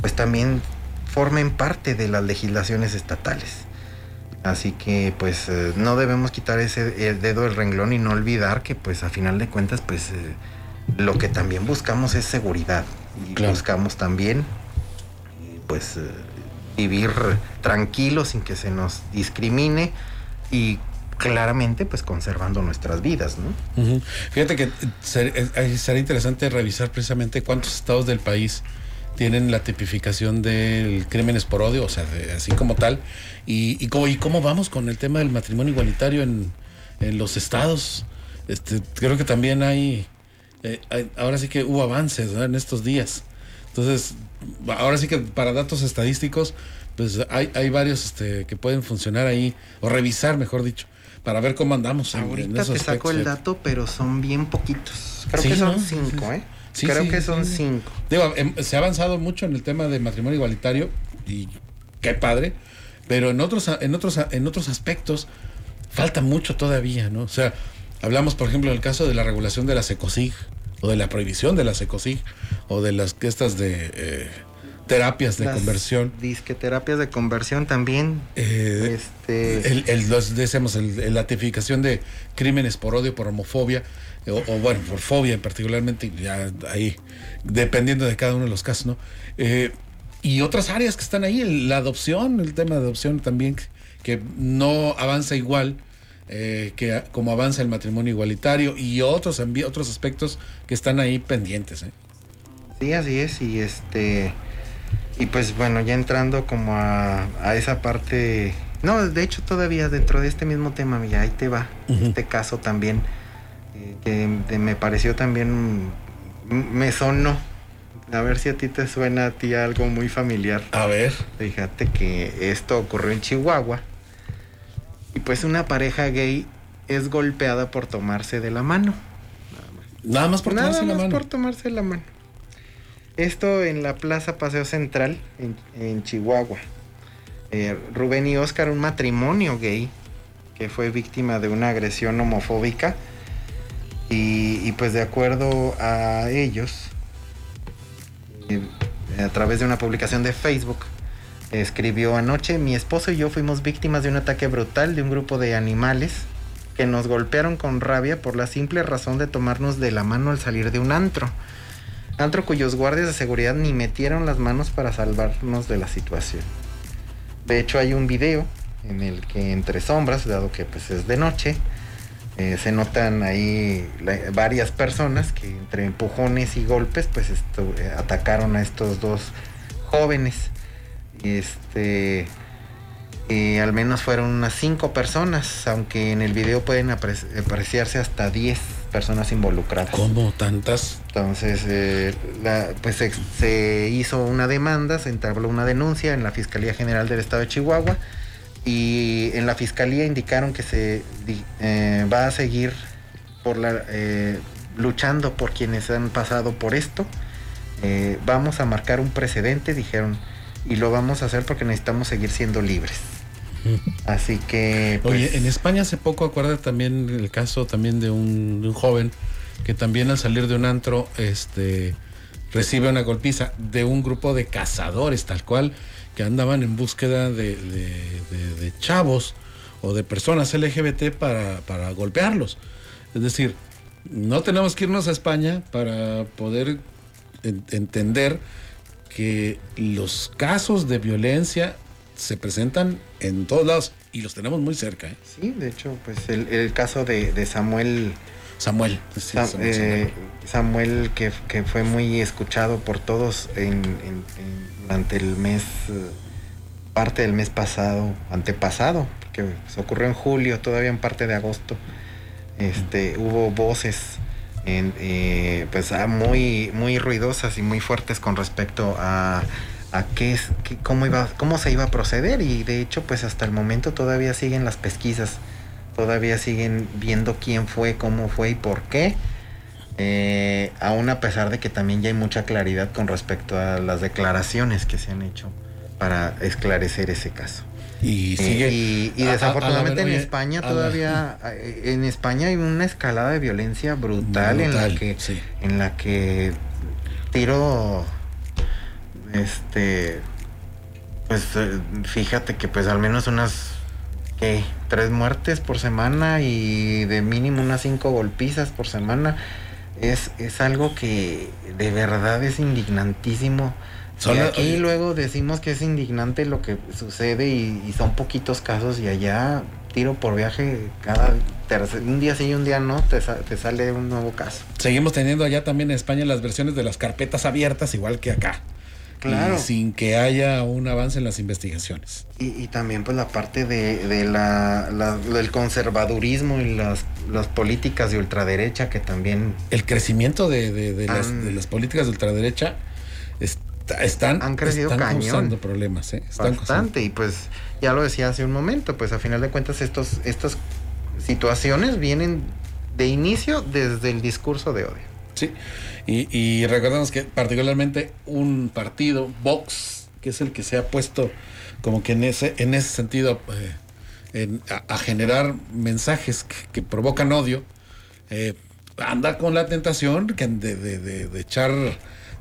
pues también formen parte de las legislaciones estatales. Así que pues eh, no debemos quitar ese el dedo del renglón y no olvidar que pues a final de cuentas pues eh, lo que también buscamos es seguridad y claro. buscamos también pues eh, vivir tranquilos sin que se nos discrimine y claramente pues conservando nuestras vidas, ¿no? Uh -huh. Fíjate que sería interesante revisar precisamente cuántos estados del país tienen la tipificación del crímenes por odio, o sea, de, así como tal, y, y, cómo, y, cómo, vamos con el tema del matrimonio igualitario en, en los estados. Este, creo que también hay, eh, hay, ahora sí que hubo avances ¿no? en estos días. Entonces, ahora sí que para datos estadísticos, pues hay, hay varios este, que pueden funcionar ahí, o revisar, mejor dicho, para ver cómo andamos. Ahorita en, en te saco el dato, pero son bien poquitos. Creo sí, que son ¿no? cinco, ¿eh? Sí, Creo sí, que son sí. cinco. Digo, se ha avanzado mucho en el tema de matrimonio igualitario y qué padre, pero en otros, en otros, en otros aspectos falta mucho todavía, ¿no? O sea, hablamos, por ejemplo, del caso de la regulación de la SECOSIG o de la prohibición de la SECOSIG o de las estas de eh, terapias de Las conversión. Disque terapias de conversión también. Eh, este... el, el, los, decimos, el, el, la tipificación de crímenes por odio, por homofobia, o, o, bueno, por fobia particularmente, ya ahí, dependiendo de cada uno de los casos, ¿no? Eh, y otras áreas que están ahí, la adopción, el tema de adopción también, que no avanza igual eh, que como avanza el matrimonio igualitario y otros, otros aspectos que están ahí pendientes. ¿eh? Sí, así es, y este... Y pues bueno, ya entrando como a, a esa parte... No, de hecho todavía dentro de este mismo tema, mira, ahí te va, uh -huh. este caso también que me pareció también me sonó. A ver si a ti te suena a ti algo muy familiar. A ver. Fíjate que esto ocurrió en Chihuahua. Y pues una pareja gay es golpeada por tomarse de la mano. Nada más por nada tomarse más la mano. por tomarse la mano. Esto en la Plaza Paseo Central en, en Chihuahua. Eh, Rubén y Oscar un matrimonio gay que fue víctima de una agresión homofóbica y, pues de acuerdo a ellos, eh, a través de una publicación de Facebook, escribió anoche, mi esposo y yo fuimos víctimas de un ataque brutal de un grupo de animales que nos golpearon con rabia por la simple razón de tomarnos de la mano al salir de un antro. Antro cuyos guardias de seguridad ni metieron las manos para salvarnos de la situación. De hecho hay un video en el que entre sombras, dado que pues es de noche, eh, se notan ahí la, varias personas que entre empujones y golpes pues esto, eh, atacaron a estos dos jóvenes este eh, al menos fueron unas cinco personas aunque en el video pueden apre apreciarse hasta 10 personas involucradas. ¿Cómo tantas? Entonces, eh, pues se, se, hizo una demanda, se entabló una denuncia en la Fiscalía General del Estado de Chihuahua y en la Fiscalía indicaron que se eh, va a seguir por la, eh, luchando por quienes han pasado por esto. vamos a marcar un precedente, dijeron, y lo vamos a hacer porque necesitamos seguir siendo libres. Así que. Oye, pues, en España hace poco acuerda también el caso también de un, joven que también al salir de un antro, este recibe una golpiza de un grupo de cazadores, tal cual, que andaban en búsqueda de, chavos o de personas LGBT para, para golpearlos. Es decir, no tenemos que irnos a España para poder entender que los casos de violencia se presentan en todos lados y los tenemos muy cerca. ¿eh? Sí, de hecho, pues el, caso de, Samuel. Samuel, eh, Samuel, que, fue muy escuchado por todos en, durante el mes, parte del mes pasado, antepasado, que se ocurrió en julio, todavía en parte de agosto. Este, hubo voces eh, pues ah, muy, muy ruidosas y muy fuertes con respecto a a qué cómo, cómo se iba a proceder y de hecho pues hasta el momento todavía siguen las pesquisas, todavía siguen viendo quién fue, cómo fue y por qué, eh, aún a pesar de que también ya hay mucha claridad con respecto a las declaraciones que se han hecho para esclarecer ese caso. Y, eh, y, desafortunadamente en España todavía eh, en España hay una escalada de violencia brutal, en la que en la que tiro este, pues eh, fíjate que pues al menos unas, ¿qué? Tres muertes por semana y de mínimo unas cinco golpizas por semana. Es, es algo que de verdad es indignantísimo. y aquí luego decimos que es indignante lo que sucede y, son poquitos casos y allá tiro por viaje cada tercer, un día sí y un día no, te, te, sale un nuevo caso. Seguimos teniendo allá también en España las versiones de las carpetas abiertas igual que acá. Claro. sin que haya un avance en las investigaciones. Y, también pues la parte de, la, del conservadurismo y las, las políticas de ultraderecha que también... El crecimiento de, las, políticas de ultraderecha están, han crecido están cañón. causando problemas. ¿eh? Bastante. Y pues ya lo decía hace un momento, pues a final de cuentas estos, estas situaciones vienen de inicio desde el discurso de odio. Sí. Y, recordemos que particularmente un partido, Vox, que es el que se ha puesto como que en ese, en ese sentido eh, a, generar mensajes que, provocan odio, eh, anda con la tentación de, de, echar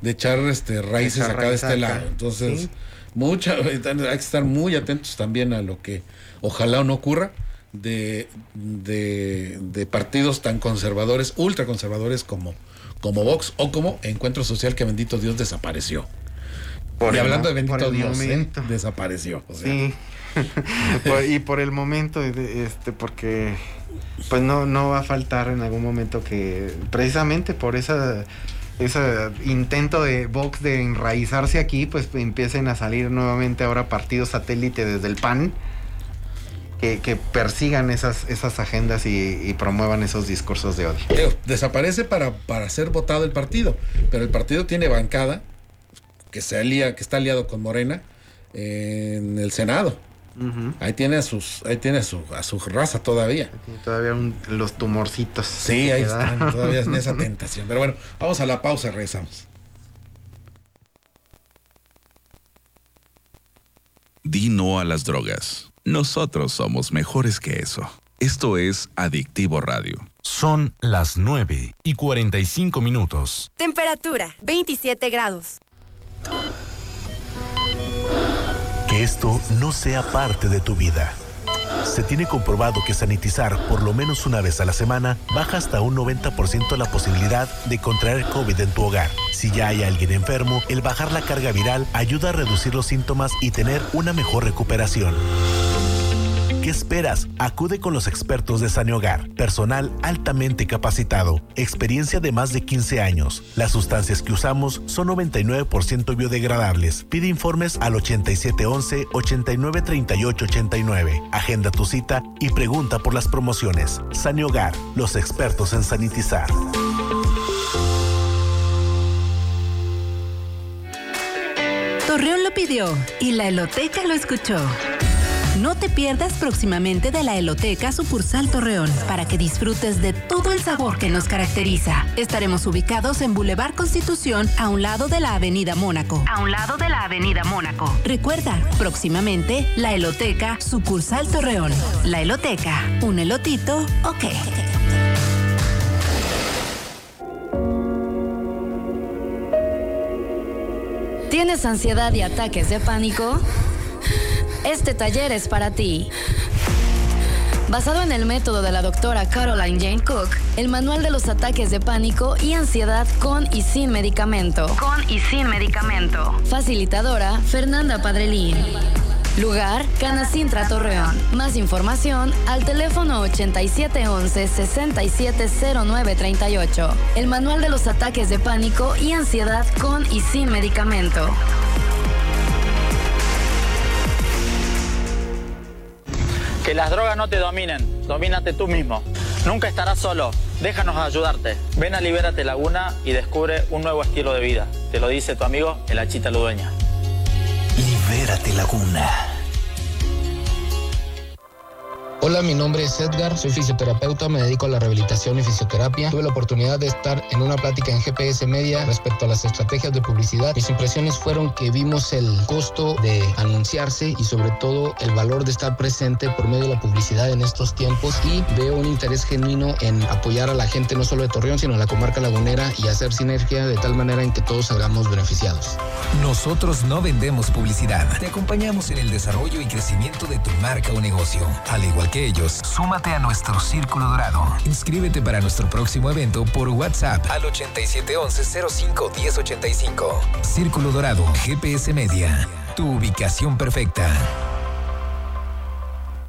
de echar este raíces acá de este lado. Entonces, mucha, hay que estar muy atentos también a lo que ojalá no ocurra de, de, partidos tan conservadores, ultra conservadores como, como Vox o como Encuentro Social que bendito Dios desapareció. y hablando de bendito Dios, ¿eh? desapareció. Sí. y por el momento, este, porque pues no, no va a faltar en algún momento que precisamente por esa ese intento de Vox de enraizarse aquí, pues empiecen a salir nuevamente ahora partidos satélite desde el PAN que, persigan esas, esas agendas y, promuevan esos discursos de odio. desaparece para, para ser votado el partido, pero el partido tiene bancada que, se alía, que está aliado con Morena en el Senado. Ahí tiene a sus, ahí tiene a su, a su raza todavía. todavía los tumorcitos. Sí, ahí están, todavía en esa tentación. Pero bueno, vamos a la pausa, regresamos. Di no a las drogas. Nosotros somos mejores que eso. Esto es Adictivo Radio. Son las 9 y 45 minutos. Temperatura 27 grados. Que esto no sea parte de tu vida. Se tiene comprobado que sanitizar por lo menos una vez a la semana baja hasta un 90% la posibilidad de contraer COVID en tu hogar. Si ya hay alguien enfermo, el bajar la carga viral ayuda a reducir los síntomas y tener una mejor recuperación ¿Qué esperas? Acude con los expertos de Sanehogar, personal altamente capacitado, experiencia de más de 15 años. Las sustancias que usamos son 99% biodegradables. Pide informes al 8711 893889. Agenda tu cita y pregunta por las promociones. Sanehogar, los expertos en sanitizar. Torreón lo pidió y la Eloteca lo escuchó. No te pierdas próximamente de la Eloteca sucursal Torreón para que disfrutes de todo el sabor que nos caracteriza. Estaremos ubicados en Boulevard Constitución a un lado de la Avenida Mónaco. A un lado de la Avenida Mónaco. Recuerda, próximamente la Eloteca sucursal Torreón. La Eloteca, un elotito, ok. ¿Tienes ansiedad y ataques de pánico? Este taller es para ti. Basado en el método de la doctora Caroline Jane Cook, el manual de los ataques de pánico y ansiedad con y sin medicamento. Con y sin medicamento. Facilitadora Fernanda Padrelín. Lugar, Canacintra Torreón. Más información al teléfono 8711-670938. El manual de los ataques de pánico y ansiedad con y sin medicamento. Que las drogas no te dominen, domínate tú mismo. Nunca estarás solo, déjanos ayudarte. Ven a Libérate Laguna y descubre un nuevo estilo de vida. Te lo dice tu amigo El Achita Ludueña. Libérate Laguna. Hola, mi nombre es Edgar, soy fisioterapeuta, me dedico a la rehabilitación y fisioterapia. Tuve la oportunidad de estar en una plática en GPS Media respecto a las estrategias de publicidad. Mis impresiones fueron que vimos el costo de anunciarse y sobre todo el valor de estar presente por medio de la publicidad en estos tiempos y veo un interés genuino en apoyar a la gente no solo de Torreón, sino a la comarca lagunera y hacer sinergia de tal manera en que todos salgamos beneficiados. Nosotros no vendemos publicidad. Te acompañamos en el desarrollo y crecimiento de tu marca o negocio. Al igual que ellos, súmate a nuestro Círculo Dorado. Inscríbete para nuestro próximo evento por WhatsApp al 8711-05-1085. Círculo Dorado, GPS Media. Tu ubicación perfecta.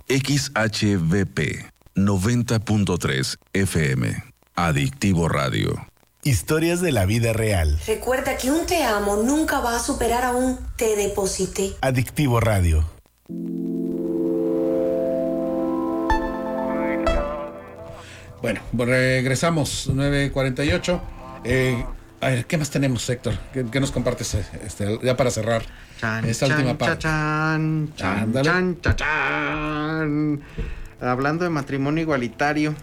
XHVP 90.3 FM. Adictivo Radio. Historias de la vida real. Recuerda que un te amo nunca va a superar a un te deposité. Adictivo Radio. Bueno, regresamos, 9.48. Eh, a ver, ¿qué más tenemos, Héctor? ¿Qué, qué nos compartes este, ya para cerrar Chan, esta chan, última parte? Chan, chan, Ándale. chan, chan, chan. Hablando de matrimonio igualitario,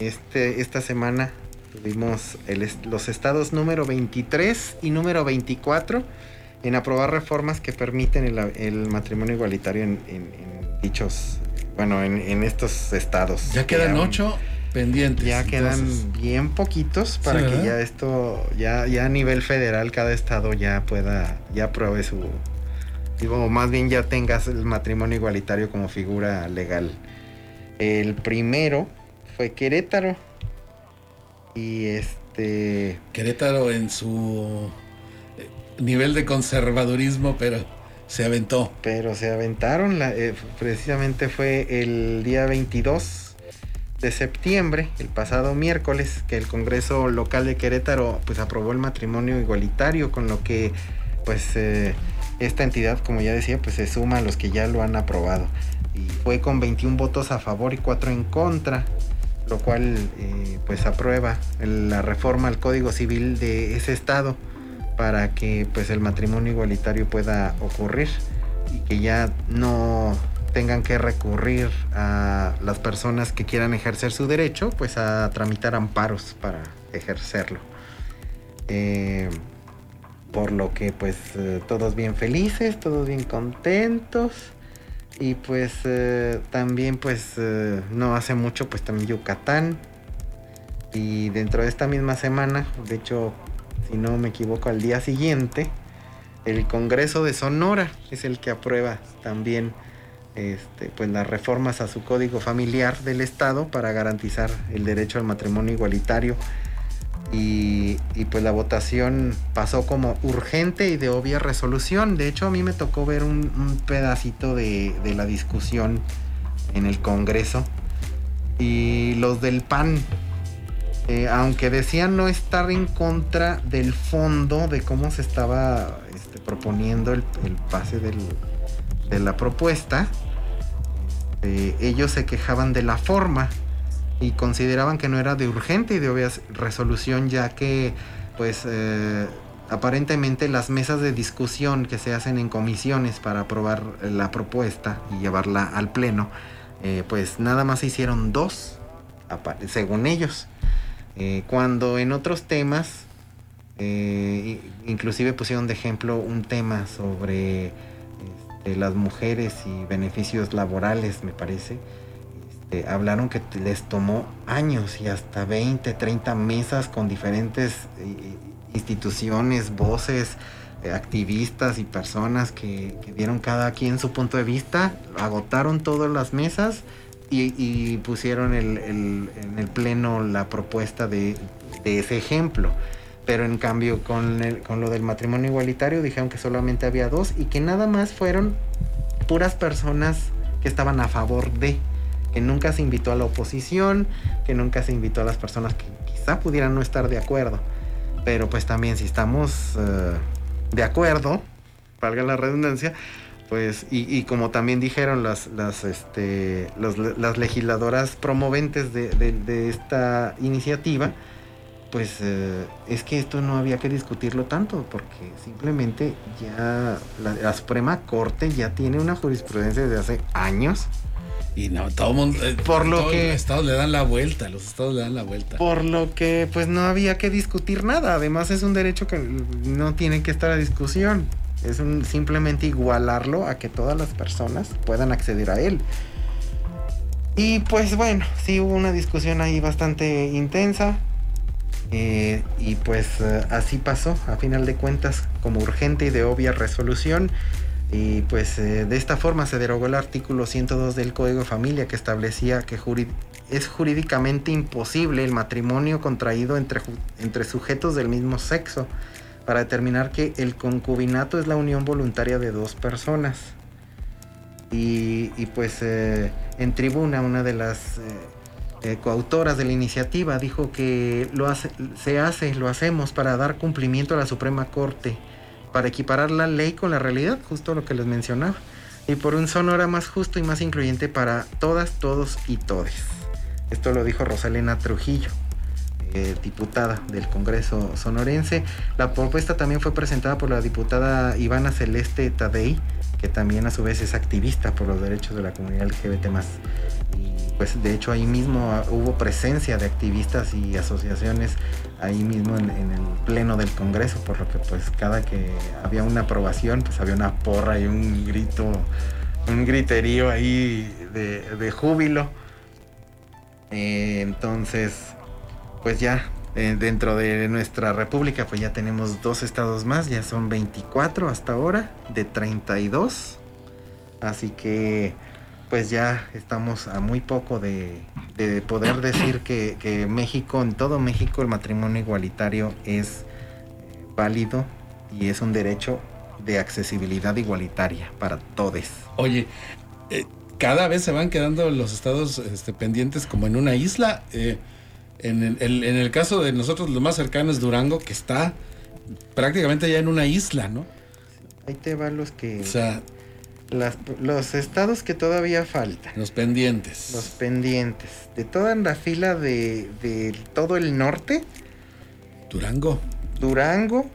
este, esta semana tuvimos el los estados número 23 y número 24 en aprobar reformas que permiten el, el matrimonio igualitario en, en- en dichos, bueno, en, en estos estados. Ya quedan ocho pendientes. ya quedan entonces. bien poquitos para Sí, que ¿verdad? ya esto, ya, ya a nivel federal, cada estado ya pueda, ya apruebe su, digo, más bien ya tengas el matrimonio igualitario como figura legal. El primero fue Querétaro. Y este. Querétaro en su eh, nivel de conservadurismo, pero se aventó. Pero se aventaron, la- eh, precisamente fue el día 22 de septiembre, el pasado miércoles, que el Congreso local de Querétaro pues aprobó el matrimonio igualitario, con lo que pues eh, esta entidad, como ya decía, pues se suma a los que ya lo han aprobado. Y fue con 21 votos a favor y 4 en contra, lo cual eh, pues aprueba la reforma al Código Civil de ese estado para que pues el matrimonio igualitario pueda ocurrir y que ya no tengan que recurrir a las personas que quieran ejercer su derecho pues a tramitar amparos para ejercerlo. Eh, por lo que pues eh, todos bien felices todos bien contentos. Y pues eh, también pues no hace mucho pues también Yucatán. Y dentro de esta misma semana de hecho si no me equivoco, al día siguiente, el Congreso de Sonora es el que aprueba también este, pues, las reformas a su código familiar del Estado para garantizar el derecho al matrimonio igualitario. Y, pues la votación pasó como urgente y de obvia resolución. De hecho, a mí me tocó ver un, pedacito de, la discusión en el Congreso. Y los del PAN, eh, aunque decían no estar en contra del fondo de cómo se estaba este, proponiendo el, pase de la propuesta, eh, ellos se quejaban de la forma y consideraban que no era de urgente y de obvia resolución ya que pues eh, aparentemente las mesas de discusión que se hacen en comisiones para aprobar la propuesta y llevarla al pleno pues nada más se hicieron dos según ellos. Eh, cuando en otros temas, eh, inclusive pusieron de ejemplo un tema sobre este, las mujeres y beneficios laborales, me parece, este, hablaron que les tomó años y hasta 20, 30 mesas con diferentes eh, instituciones, voces, activistas y personas que, que, dieron cada quien su punto de vista, agotaron todas las mesas y, pusieron en el pleno la propuesta de, ese ejemplo. Pero en cambio con, con lo del matrimonio igualitario dijeron que solamente había dos y que nada más fueron puras personas que estaban a favor de, que nunca se invitó a la oposición, que nunca se invitó a las personas que quizá pudieran no estar de acuerdo. Pero pues también si estamos eh, de acuerdo, valga la redundancia, pues, y, como también dijeron las, las, este, las legisladoras promoventes de, esta iniciativa, pues eh, es que esto no había que discutirlo tanto, porque simplemente ya la, Suprema Corte ya tiene una jurisprudencia desde hace años. Y no, todo mundo, eh, por lo que los estados le dan la vuelta, los estados le dan la vuelta. Por lo que pues no había que discutir nada, además es un derecho que no tiene que estar a discusión. Es simplemente igualarlo a que todas las personas puedan acceder a él. Y pues bueno, sí hubo una discusión ahí bastante intensa. Eh, y pues eh, así pasó, a final de cuentas, como urgente y de obvia resolución. Y pues eh, de esta forma se derogó el artículo 102 del Código de Familia que establecía que es jurídicamente imposible el matrimonio contraído entre, entre sujetos del mismo sexo para determinar que el concubinato es la unión voluntaria de dos personas. Y, pues eh, en tribuna una de las eh, coautoras de la iniciativa dijo que lo hace, se hace, lo hacemos para dar cumplimiento a la Suprema Corte, para equiparar la ley con la realidad, justo lo que les mencionaba, y por un sonora más justo y más incluyente para todas, todos y todes. Esto lo dijo Rosalena Trujillo. Eh, diputada del Congreso sonorense. La propuesta también fue presentada por la diputada Ivana Celeste Tadei, que también a su vez es activista por los derechos de la comunidad LGBT pues de hecho ahí mismo ah, hubo presencia de activistas y asociaciones ahí mismo en, el pleno del Congreso, por lo que pues cada que había una aprobación pues había una porra y un grito, un griterío ahí de, júbilo. Eh, entonces, pues ya eh, dentro de nuestra república pues ya tenemos dos estados más, ya son 24 hasta ahora de 32. Así que pues ya estamos a muy poco de, poder decir que, México, en todo México el matrimonio igualitario es eh, válido y es un derecho de accesibilidad igualitaria para todos. Oye, eh, cada vez se van quedando los estados este, pendientes como en una isla. En el, caso de nosotros, lo más cercano es Durango, que está prácticamente ya en una isla, ¿no? Ahí te van los que. O sea. Los estados que todavía faltan. Los pendientes. Los pendientes. De toda la fila de, de todo el norte. Durango. Durango,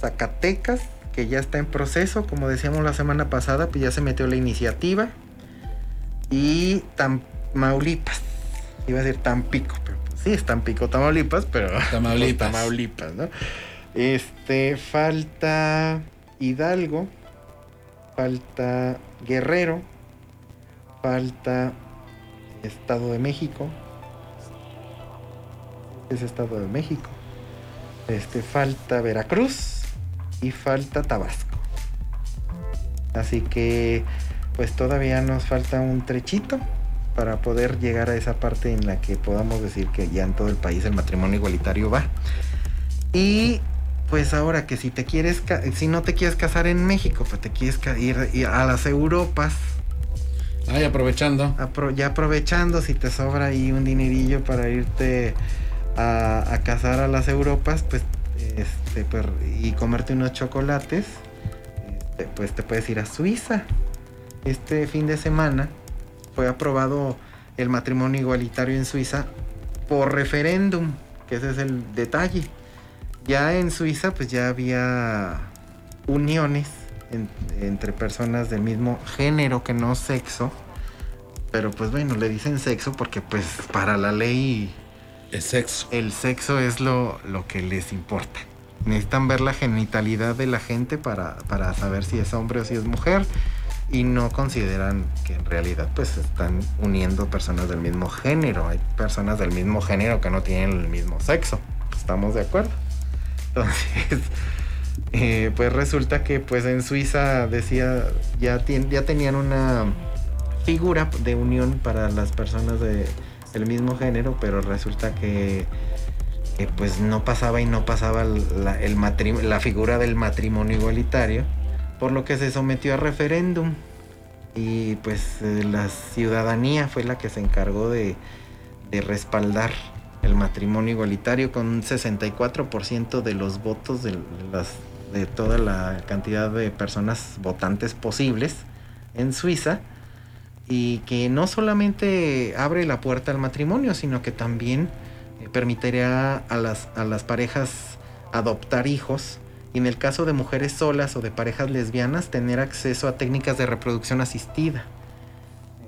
Zacatecas, que ya está en proceso, como decíamos la semana pasada, pues ya se metió la iniciativa. Y Tamaulipas. Iba a decir Tampico, pero Sí, están Pico, Tamaulipas, pero. Tamaulipas. Tamaulipas, ¿no? Este, falta Hidalgo, falta Guerrero, falta Estado de México. Es Estado de México. Este, falta Veracruz y falta Tabasco. Así que, pues todavía nos falta un trechito para poder llegar a esa parte en la que podamos decir que ya en todo el país el matrimonio igualitario va. Y pues ahora que si te quieres, si no te quieres casar en México, pues te quieres ir, a las Europas. Ay, aprovechando. ya aprovechando, si te sobra ahí un dinerillo para irte a, a cazar a las Europas, pues, este, pues, y comerte unos chocolates, este, pues te puedes ir a Suiza. Este fin de semana fue aprobado el matrimonio igualitario en Suiza por referéndum, que ese es el detalle. Ya en Suiza pues ya había uniones entre personas del mismo género que no sexo. Pero pues bueno, le dicen sexo porque pues para la ley... El sexo. El sexo es lo, lo que les importa. Necesitan ver la genitalidad de la gente para, para saber si es hombre o si es mujer. Y no consideran que en realidad pues están uniendo personas del mismo género. Hay personas del mismo género que no tienen el mismo sexo. ¿Estamos de acuerdo? Entonces... Eh, pues resulta que pues en Suiza decía, ya, tenían una figura de unión para las personas de, del mismo género, pero resulta que, pues no pasaba y no pasaba la, figura del matrimonio igualitario, por lo que se sometió a referéndum. Y pues eh, la ciudadanía fue la que se encargó de respaldar el matrimonio igualitario con un 64% de los votos de, las, de toda la cantidad de personas votantes posibles en Suiza y que no solamente abre la puerta al matrimonio, sino que también eh, permitiría a las, a las parejas adoptar hijos y en el caso de mujeres solas o de parejas lesbianas tener acceso a técnicas de reproducción asistida.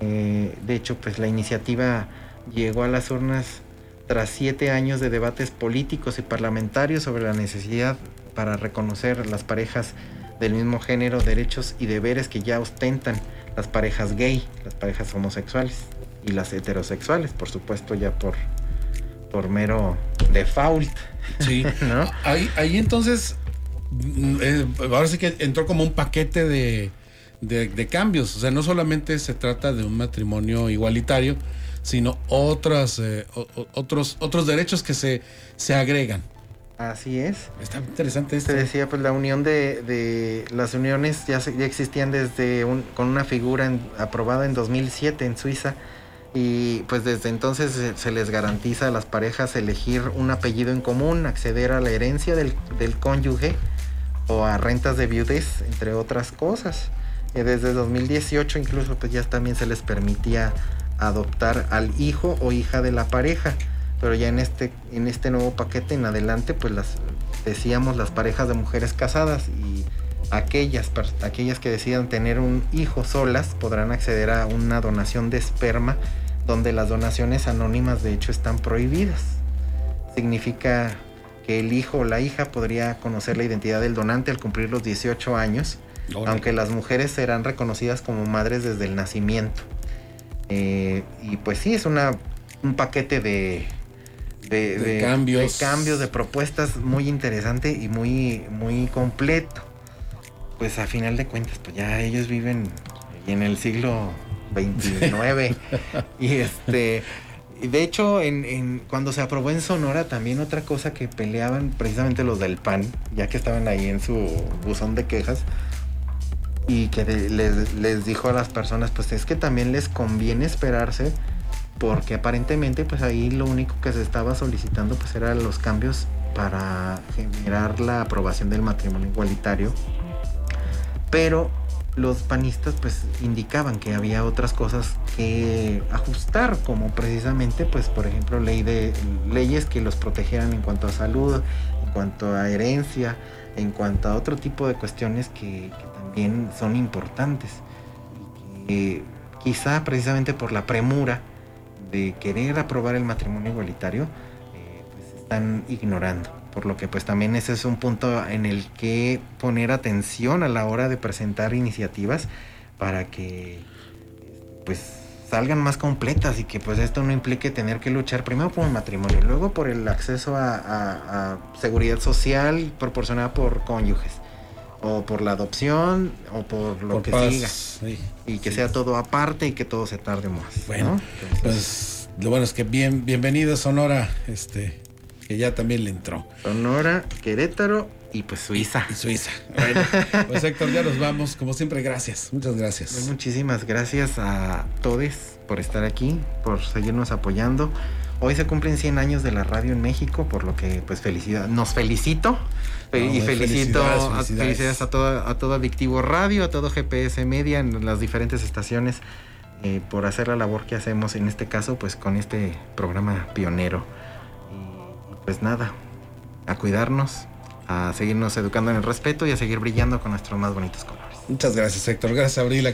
Eh, de hecho, pues la iniciativa llegó a las urnas tras siete años de debates políticos y parlamentarios sobre la necesidad para reconocer las parejas del mismo género, derechos y deberes que ya ostentan las parejas gay, las parejas homosexuales y las heterosexuales, por supuesto ya por, por mero default. Sí, ¿no? Ahí, ahí entonces, eh, ahora sí que entró como un paquete de, de cambios, o sea, no solamente se trata de un matrimonio igualitario, sino otras, eh, otros, otros derechos que se, se agregan. Así es. Está interesante esto. Se decía, pues la unión de, las uniones ya, ya existían desde un, con una figura aprobada en 2007 en Suiza y pues desde entonces se, les garantiza a las parejas elegir un apellido en común, acceder a la herencia del, del cónyuge o a rentas de viudez, entre otras cosas. Y desde 2018 incluso pues ya también se les permitía adoptar al hijo o hija de la pareja. Pero ya en este, en este nuevo paquete en adelante, pues las decíamos las parejas de mujeres casadas y aquellas, aquellas que decidan tener un hijo solas podrán acceder a una donación de esperma donde las donaciones anónimas de hecho están prohibidas. Significa que el hijo o la hija podría conocer la identidad del donante al cumplir los 18 años, aunque las mujeres serán reconocidas como madres desde el nacimiento. Eh, y pues sí, es una, un paquete de, de, cambios. de cambios, de propuestas muy interesante y muy, muy completo. Pues a final de cuentas, pues ya ellos viven en el siglo 29 y este y de hecho en, en, cuando se aprobó en Sonora también otra cosa que peleaban precisamente los del PAN ya que estaban ahí en su buzón de quejas y que les, dijo a las personas, pues es que también les conviene esperarse porque aparentemente pues ahí lo único que se estaba solicitando pues eran los cambios para generar la aprobación del matrimonio igualitario. Pero los panistas pues indicaban que había otras cosas que ajustar, como precisamente pues por ejemplo ley de leyes que los protegieran en cuanto a salud, en cuanto a herencia, en cuanto a otro tipo de cuestiones que, son importantes. Y quizá precisamente por la premura de querer aprobar el matrimonio igualitario, eh, pues están ignorando. Por lo que pues también ese es un punto en el que poner atención a la hora de presentar iniciativas para que pues salgan más completas y que pues esto no implique tener que luchar primero por un matrimonio, luego por el acceso a, seguridad social proporcionada por cónyuges o por la adopción o por lo que siga y que sea todo aparte y que todo se tarde más. Bueno, pues lo bueno es que bien bienvenida Sonora, este que ya también le entró. Sonora, Querétaro y pues Suiza. Y, Suiza. Bueno, pues Héctor, ya nos vamos. Como siempre, gracias. Muchas gracias. Pues muchísimas gracias a todos por estar aquí, por seguirnos apoyando. Hoy se cumplen 100 años de la radio en México, por lo que pues felicidad, nos felicito no, y felicito felicidades, felicidades. A, felicidades a todo, a todo Adictivo Radio, a todo GPS Media en las diferentes estaciones eh, por hacer la labor que hacemos en este caso pues con este programa pionero. Y pues nada, a cuidarnos, a seguirnos educando en el respeto y a seguir brillando con nuestros más bonitos colores. Muchas gracias Héctor, gracias Abril. Aquí